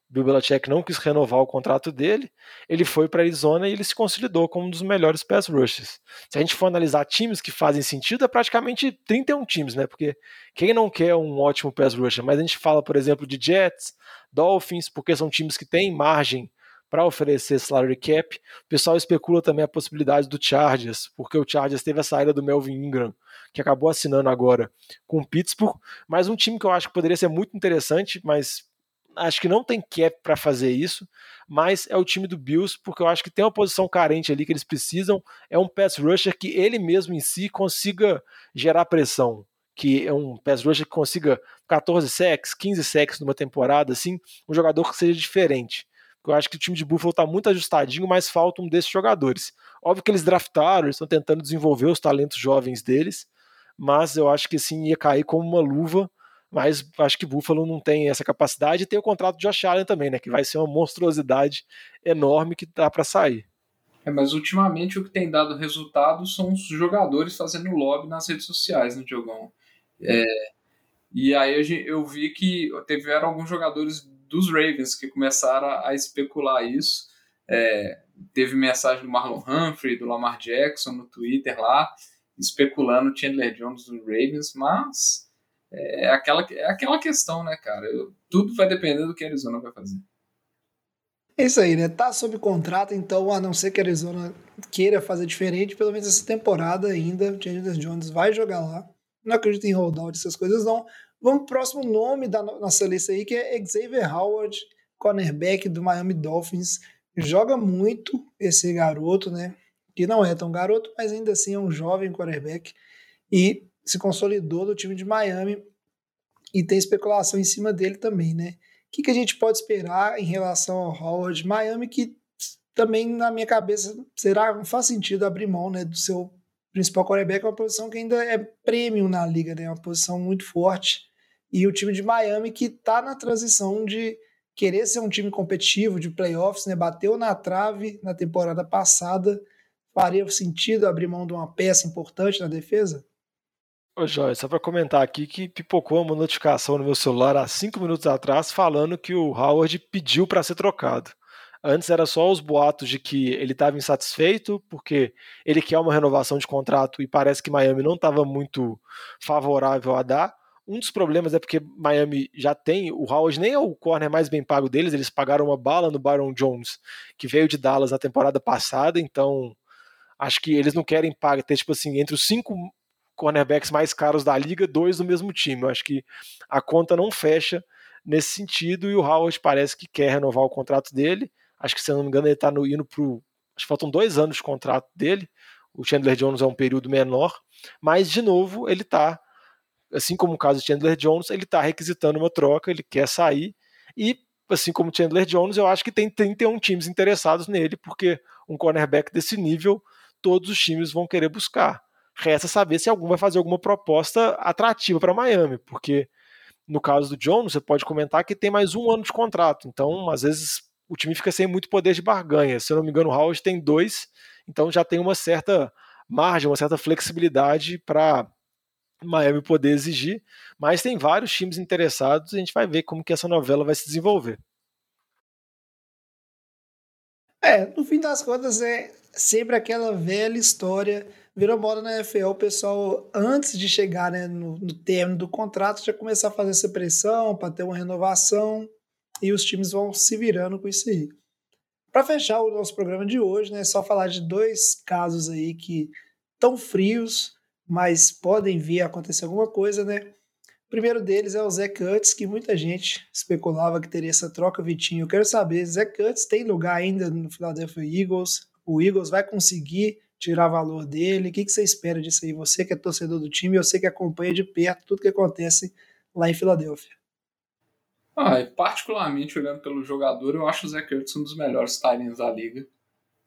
Bill Belichick não quis renovar o contrato dele, ele foi para Arizona e ele se consolidou como um dos melhores pass rushers. Se a gente for analisar times que fazem sentido, é praticamente 31 times, né? Porque quem não quer um ótimo pass rusher? Mas a gente fala, por exemplo, de Jets, Dolphins, porque são times que têm margem para oferecer salary cap. O pessoal especula também a possibilidade do Chargers, porque o Chargers teve a saída do Melvin Ingram, que acabou assinando agora com o Pittsburgh, mas um time que eu acho que poderia ser muito interessante, mas acho que não tem cap para fazer isso, mas é o time do Bills, porque eu acho que tem uma posição carente ali que eles precisam. É um pass rusher que ele mesmo em si consiga gerar pressão. Que é um pass rusher que consiga 14 sacks, 15 sacks numa temporada, assim, um jogador que seja diferente. Eu acho que o time de Buffalo está muito ajustadinho, mas falta um desses jogadores. Óbvio que eles draftaram, estão tentando desenvolver os talentos jovens deles, mas eu acho que sim ia cair como uma luva mas acho que Buffalo não tem essa capacidade e tem o contrato de Josh Allen também, né, que vai ser uma monstruosidade enorme que dá para sair. É, mas ultimamente o que tem dado resultado são os jogadores fazendo lobby nas redes sociais no né, Diogão. É, e aí eu vi que tiveram alguns jogadores dos Ravens que começaram a, a especular isso. É, teve mensagem do Marlon Humphrey, do Lamar Jackson no Twitter lá, especulando Chandler Jones dos Ravens, mas é aquela, é aquela questão, né, cara? Eu, tudo vai depender do que a Arizona vai fazer. É isso aí, né? Tá sob contrato, então, a não ser que a Arizona queira fazer diferente, pelo menos essa temporada ainda, Chandler Jones vai jogar lá. Não acredito em holdout, essas coisas não. Vamos pro próximo nome da nossa lista aí, que é Xavier Howard, cornerback do Miami Dolphins. Joga muito esse garoto, né? Que não é tão garoto, mas ainda assim é um jovem cornerback. E se consolidou no time de Miami e tem especulação em cima dele também, né? O que, que a gente pode esperar em relação ao Howard? Miami que também na minha cabeça será não faz sentido abrir mão, né, do seu principal quarterback, uma posição que ainda é premium na liga, né? Uma posição muito forte. E o time de Miami que está na transição de querer ser um time competitivo de playoffs, né? Bateu na trave na temporada passada. Faria sentido abrir mão de uma peça importante na defesa? Ô, Joy, só para comentar aqui que pipocou uma notificação no meu celular há cinco minutos atrás falando que o Howard pediu para ser trocado. Antes era só os boatos de que ele estava insatisfeito porque ele quer uma renovação de contrato e parece que Miami não estava muito favorável a dar. Um dos problemas é porque Miami já tem, o Howard nem é o corner mais bem pago deles, eles pagaram uma bala no Byron Jones, que veio de Dallas na temporada passada, então acho que eles não querem pagar, ter tipo assim, entre os cinco cornerbacks mais caros da liga, dois do mesmo time. Eu acho que a conta não fecha nesse sentido e o Howard parece que quer renovar o contrato dele. Acho que, se eu não me engano, ele está indo para Acho que faltam dois anos de contrato dele. O Chandler Jones é um período menor, mas de novo ele está, assim como o caso de Chandler Jones, ele está requisitando uma troca, ele quer sair e assim como Chandler Jones, eu acho que tem 31 times interessados nele, porque um cornerback desse nível todos os times vão querer buscar. Resta saber se algum vai fazer alguma proposta atrativa para Miami, porque no caso do Jones, você pode comentar que tem mais um ano de contrato, então às vezes o time fica sem muito poder de barganha. Se eu não me engano, o Howard tem dois, então já tem uma certa margem, uma certa flexibilidade para Miami poder exigir, mas tem vários times interessados e a gente vai ver como que essa novela vai se desenvolver. É, no fim das contas é sempre aquela velha história virou moda na NFL o pessoal, antes de chegar né, no, no término do contrato, já começar a fazer essa pressão para ter uma renovação e os times vão se virando com isso aí. Para fechar o nosso programa de hoje, né, só falar de dois casos aí que estão frios, mas podem vir a acontecer alguma coisa, né? O primeiro deles é o Zé Cutts, que muita gente especulava que teria essa troca, Vitinho. Eu quero saber, Zé Cutts tem lugar ainda no Philadelphia Eagles? O Eagles vai conseguir tirar valor dele? O que, que você espera disso aí? Você que é torcedor do time, sei que acompanha de perto tudo que acontece lá em Filadélfia. Ah, particularmente olhando pelo jogador, eu acho o Zach Ertz um dos melhores timings da liga.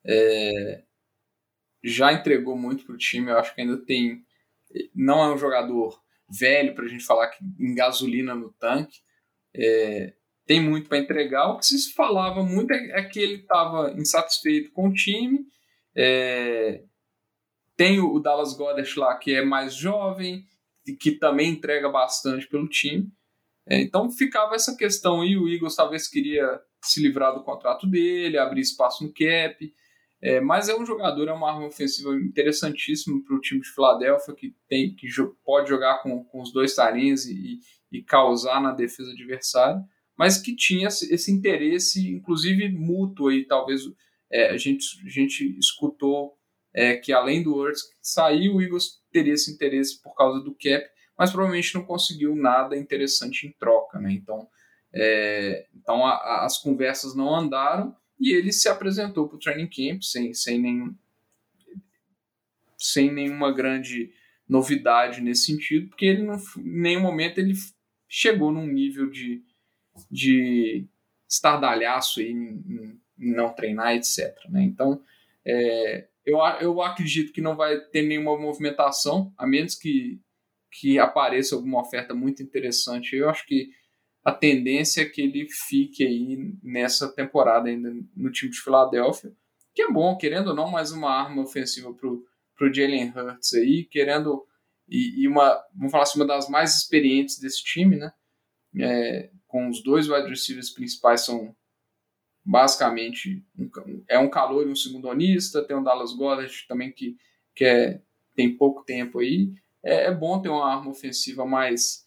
É... Já entregou muito pro time, eu acho que ainda tem. Não é um jogador velho para a gente falar que em gasolina no tanque. É... Tem muito para entregar. O que se falava muito é, é que ele estava insatisfeito com o time é, tem o Dallas Goddard lá, que é mais jovem, que também entrega bastante pelo time. É, então ficava essa questão aí, o Eagles talvez queria se livrar do contrato dele, abrir espaço no cap, é, mas é um jogador, é uma arma ofensiva interessantíssima para o time de Filadélfia, que, tem, que pode jogar com, com os dois tarins e, e, causar na defesa adversária, mas que tinha esse interesse, inclusive mútuo aí, talvez é, a, gente, a gente escutou é, que além do Hurts sair, o Eagles teria esse interesse por causa do cap, mas provavelmente não conseguiu nada interessante em troca, né? Então É, então a, a, as conversas não andaram e ele se apresentou para o training camp sem, sem, nenhum, sem nenhuma grande novidade nesse sentido, porque ele não, em nenhum momento ele chegou num nível de, de estardalhaço em, em, em não treinar, etc. Né? Então, é, eu, eu acredito que não vai ter nenhuma movimentação, a menos que, que apareça alguma oferta muito interessante. Eu acho que a tendência é que ele fique aí nessa temporada ainda no time de Filadélfia, que é bom, querendo ou não, mais uma arma ofensiva para o Jalen Hurts aí, querendo e, e, uma, vamos falar assim, uma das mais experientes desse time, né? É, com os dois wide receivers principais são basicamente um, é um calor e um segundonista, tem o Dallas Goddard também que, que é, tem pouco tempo aí. É, é bom ter uma arma ofensiva mais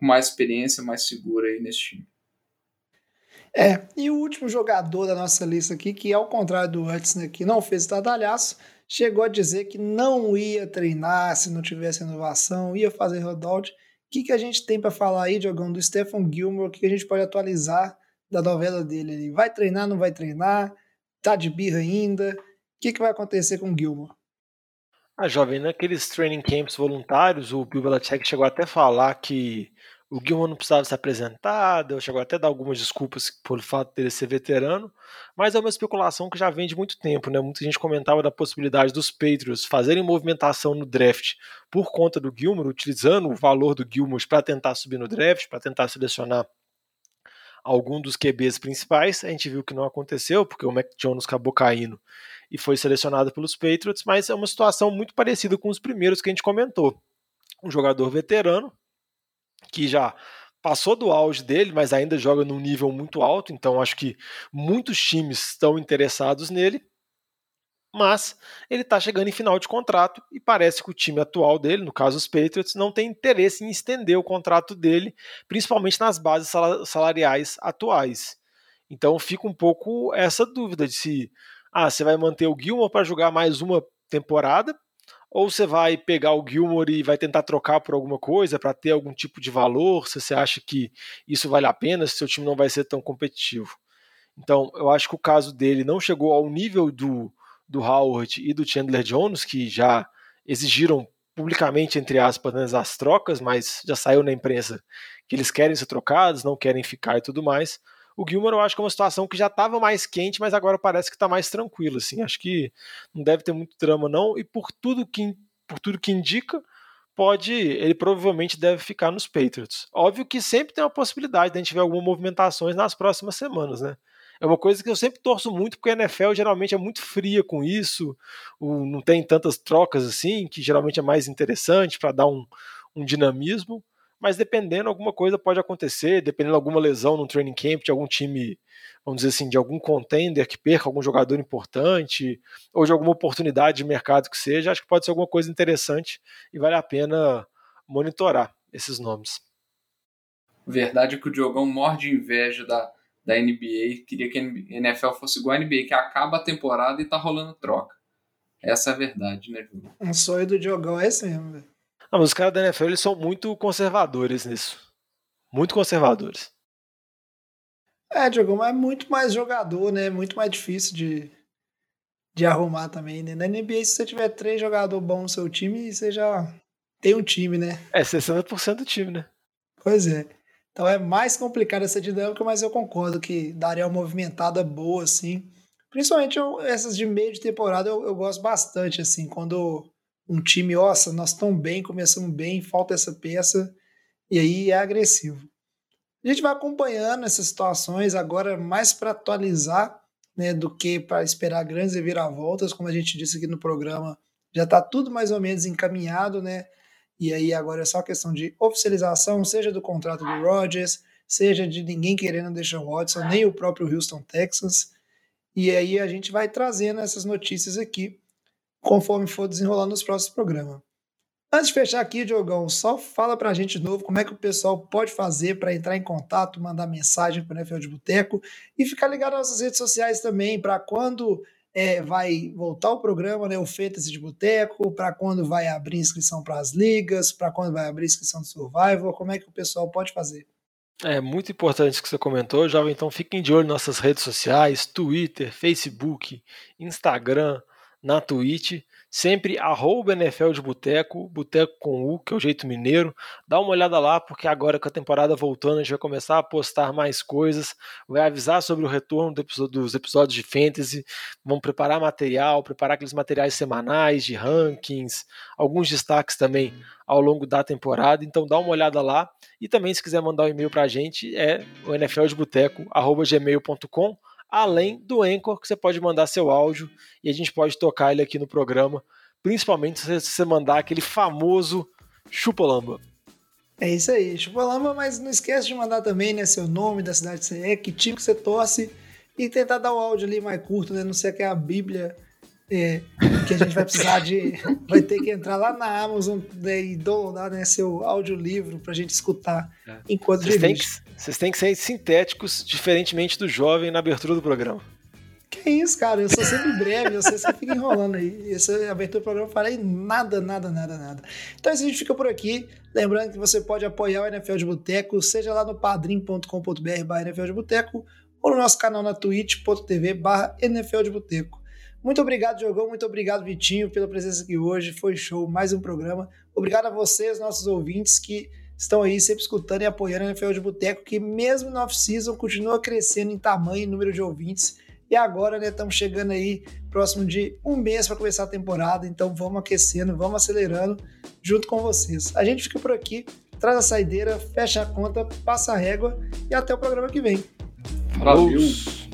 com mais experiência, mais segura aí nesse time. É, e o último jogador da nossa lista aqui, que ao contrário do Hudson que não fez estardalhaço, chegou a dizer que não ia treinar se não tivesse inovação, ia fazer rollout. O que, que a gente tem para falar aí, Diogão, do Stephen Gilmore? O que, que a gente pode atualizar da novela dele ali. Vai treinar, não vai treinar? Tá de birra ainda? O que, que vai acontecer com o Gilmore? Ah, jovem, naqueles training camps voluntários, o Bill Belichick chegou até a falar que o Gilmore não precisava se apresentar, chegou até a dar algumas desculpas por fato dele ser veterano, mas é uma especulação que já vem de muito tempo, né? Muita gente comentava da possibilidade dos Patriots fazerem movimentação no draft por conta do Gilmore, utilizando o valor do Gilmore para tentar subir no draft, para tentar selecionar algum dos QBs principais. A gente viu que não aconteceu, porque o Mac Jones acabou caindo e foi selecionado pelos Patriots, mas é uma situação muito parecida com os primeiros que a gente comentou. Um jogador veterano que já passou do auge dele, mas ainda joga num nível muito alto, então acho que muitos times estão interessados nele mas ele está chegando em final de contrato e parece que o time atual dele, no caso os Patriots, não tem interesse em estender o contrato dele, principalmente nas bases salariais atuais. Então fica um pouco essa dúvida de se ah, você vai manter o Gilmore para jogar mais uma temporada ou você vai pegar o Gilmore e vai tentar trocar por alguma coisa para ter algum tipo de valor, se você acha que isso vale a pena, se seu time não vai ser tão competitivo. Então, eu acho que o caso dele não chegou ao nível do do Howard e do Chandler Jones, que já exigiram publicamente, entre aspas, né, as trocas, mas já saiu na imprensa que eles querem ser trocados, não querem ficar e tudo mais. O Gilmore eu acho que é uma situação que já estava mais quente, mas agora parece que está mais tranquilo. Assim. Acho que não deve ter muito drama, não. E por tudo que, por tudo que indica, pode. Ele provavelmente deve ficar nos Patriots. Óbvio que sempre tem uma possibilidade de a gente ver algumas movimentações nas próximas semanas, né? É uma coisa que eu sempre torço muito, porque a NFL geralmente é muito fria com isso, não tem tantas trocas assim, que geralmente é mais interessante para dar um, um dinamismo, mas dependendo, alguma coisa pode acontecer, dependendo de alguma lesão no training camp de algum time, vamos dizer assim, de algum contender que perca algum jogador importante, ou de alguma oportunidade de mercado que seja, acho que pode ser alguma coisa interessante e vale a pena monitorar esses nomes. Verdade que o Diogão morde inveja da, da NBA, queria que a NFL fosse igual a NBA, que acaba a temporada e tá rolando troca. Essa é a verdade, né, Júlio? Um sonho do Diogão é esse mesmo, velho. Ah, mas os caras da NFL eles são muito conservadores nisso. Muito conservadores. É, Diogão, mas é muito mais jogador, né? Muito mais difícil de, de arrumar também, né? Na NBA, se você tiver três jogadores bons no seu time, você já tem um time, né? É, 60% do time, né? Pois é. Então é mais complicada essa dinâmica, mas eu concordo que daria uma movimentada boa, assim. Principalmente eu, essas de meio de temporada eu, eu, gosto bastante, assim, quando um time, nossa, nós estamos bem, começamos bem, falta essa peça, e aí é agressivo. A gente vai acompanhando essas situações agora mais para atualizar, né, do que para esperar grandes reviravoltas, como a gente disse aqui no programa, já está tudo mais ou menos encaminhado, né? E aí agora é só questão de oficialização, seja do contrato do Rodgers, seja de ninguém querendo deixar o Watson, nem o próprio Houston Texans. E aí a gente vai trazendo essas notícias aqui, conforme for desenrolando nos próximos programas. Antes de fechar aqui, Diogão, só fala pra gente de novo como é que o pessoal pode fazer para entrar em contato, mandar mensagem para o NFL de Boteco e ficar ligado nas nossas redes sociais também, para quando é, vai voltar o programa, né, o Fantasy de Boteco, para quando vai abrir inscrição para as ligas, para quando vai abrir inscrição do Survival, como é que o pessoal pode fazer? É muito importante isso que você comentou, jovem. Então fiquem de olho nas nossas redes sociais: Twitter, Facebook, Instagram, na Twitch. Sempre arroba NFL de Boteco, Boteco com U, que é o jeito mineiro. Dá uma olhada lá, porque agora com a temporada voltando, a gente vai começar a postar mais coisas, vai avisar sobre o retorno do episódio, dos episódios de Fantasy, vamos preparar material, preparar aqueles materiais semanais de rankings, alguns destaques também ao longo da temporada. Então dá uma olhada lá. E também, se quiser mandar um e-mail pra gente, é o nfldeboteco.gmail.com além do Anchor, que você pode mandar seu áudio e a gente pode tocar ele aqui no programa, principalmente se você mandar aquele famoso chupolamba. É isso aí, chupolamba, mas não esquece de mandar também né, seu nome, da cidade que você é, que time que você torce e tentar dar o áudio ali mais curto, né? Não sei que é a Bíblia é, que a gente vai precisar de. Vai ter que entrar lá na Amazon né, e downloadar né, seu audiolivro pra gente escutar é. enquanto vocês têm, que, vocês têm que ser sintéticos, diferentemente do jovem na abertura do programa. Que isso, cara? Eu sou sempre breve, vocês que ficam enrolando aí. Essa abertura do programa eu falei nada, nada, nada, nada. Então a gente fica por aqui. Lembrando que você pode apoiar o NFL de Boteco, seja lá no padrim.com.br NFL de Boteco ou no nosso canal na twitch.tv barra NFL de Boteco. Muito obrigado, Diogão. Muito obrigado, Vitinho, pela presença aqui hoje. Foi show, mais um programa. Obrigado a vocês, nossos ouvintes, que estão aí sempre escutando e apoiando a NFL de Boteco, que mesmo na off-season continua crescendo em tamanho e número de ouvintes. E agora, né, estamos chegando aí próximo de um mês para começar a temporada, então vamos aquecendo, vamos acelerando junto com vocês. A gente fica por aqui, traz a saideira, fecha a conta, passa a régua e até o programa que vem. Valeu!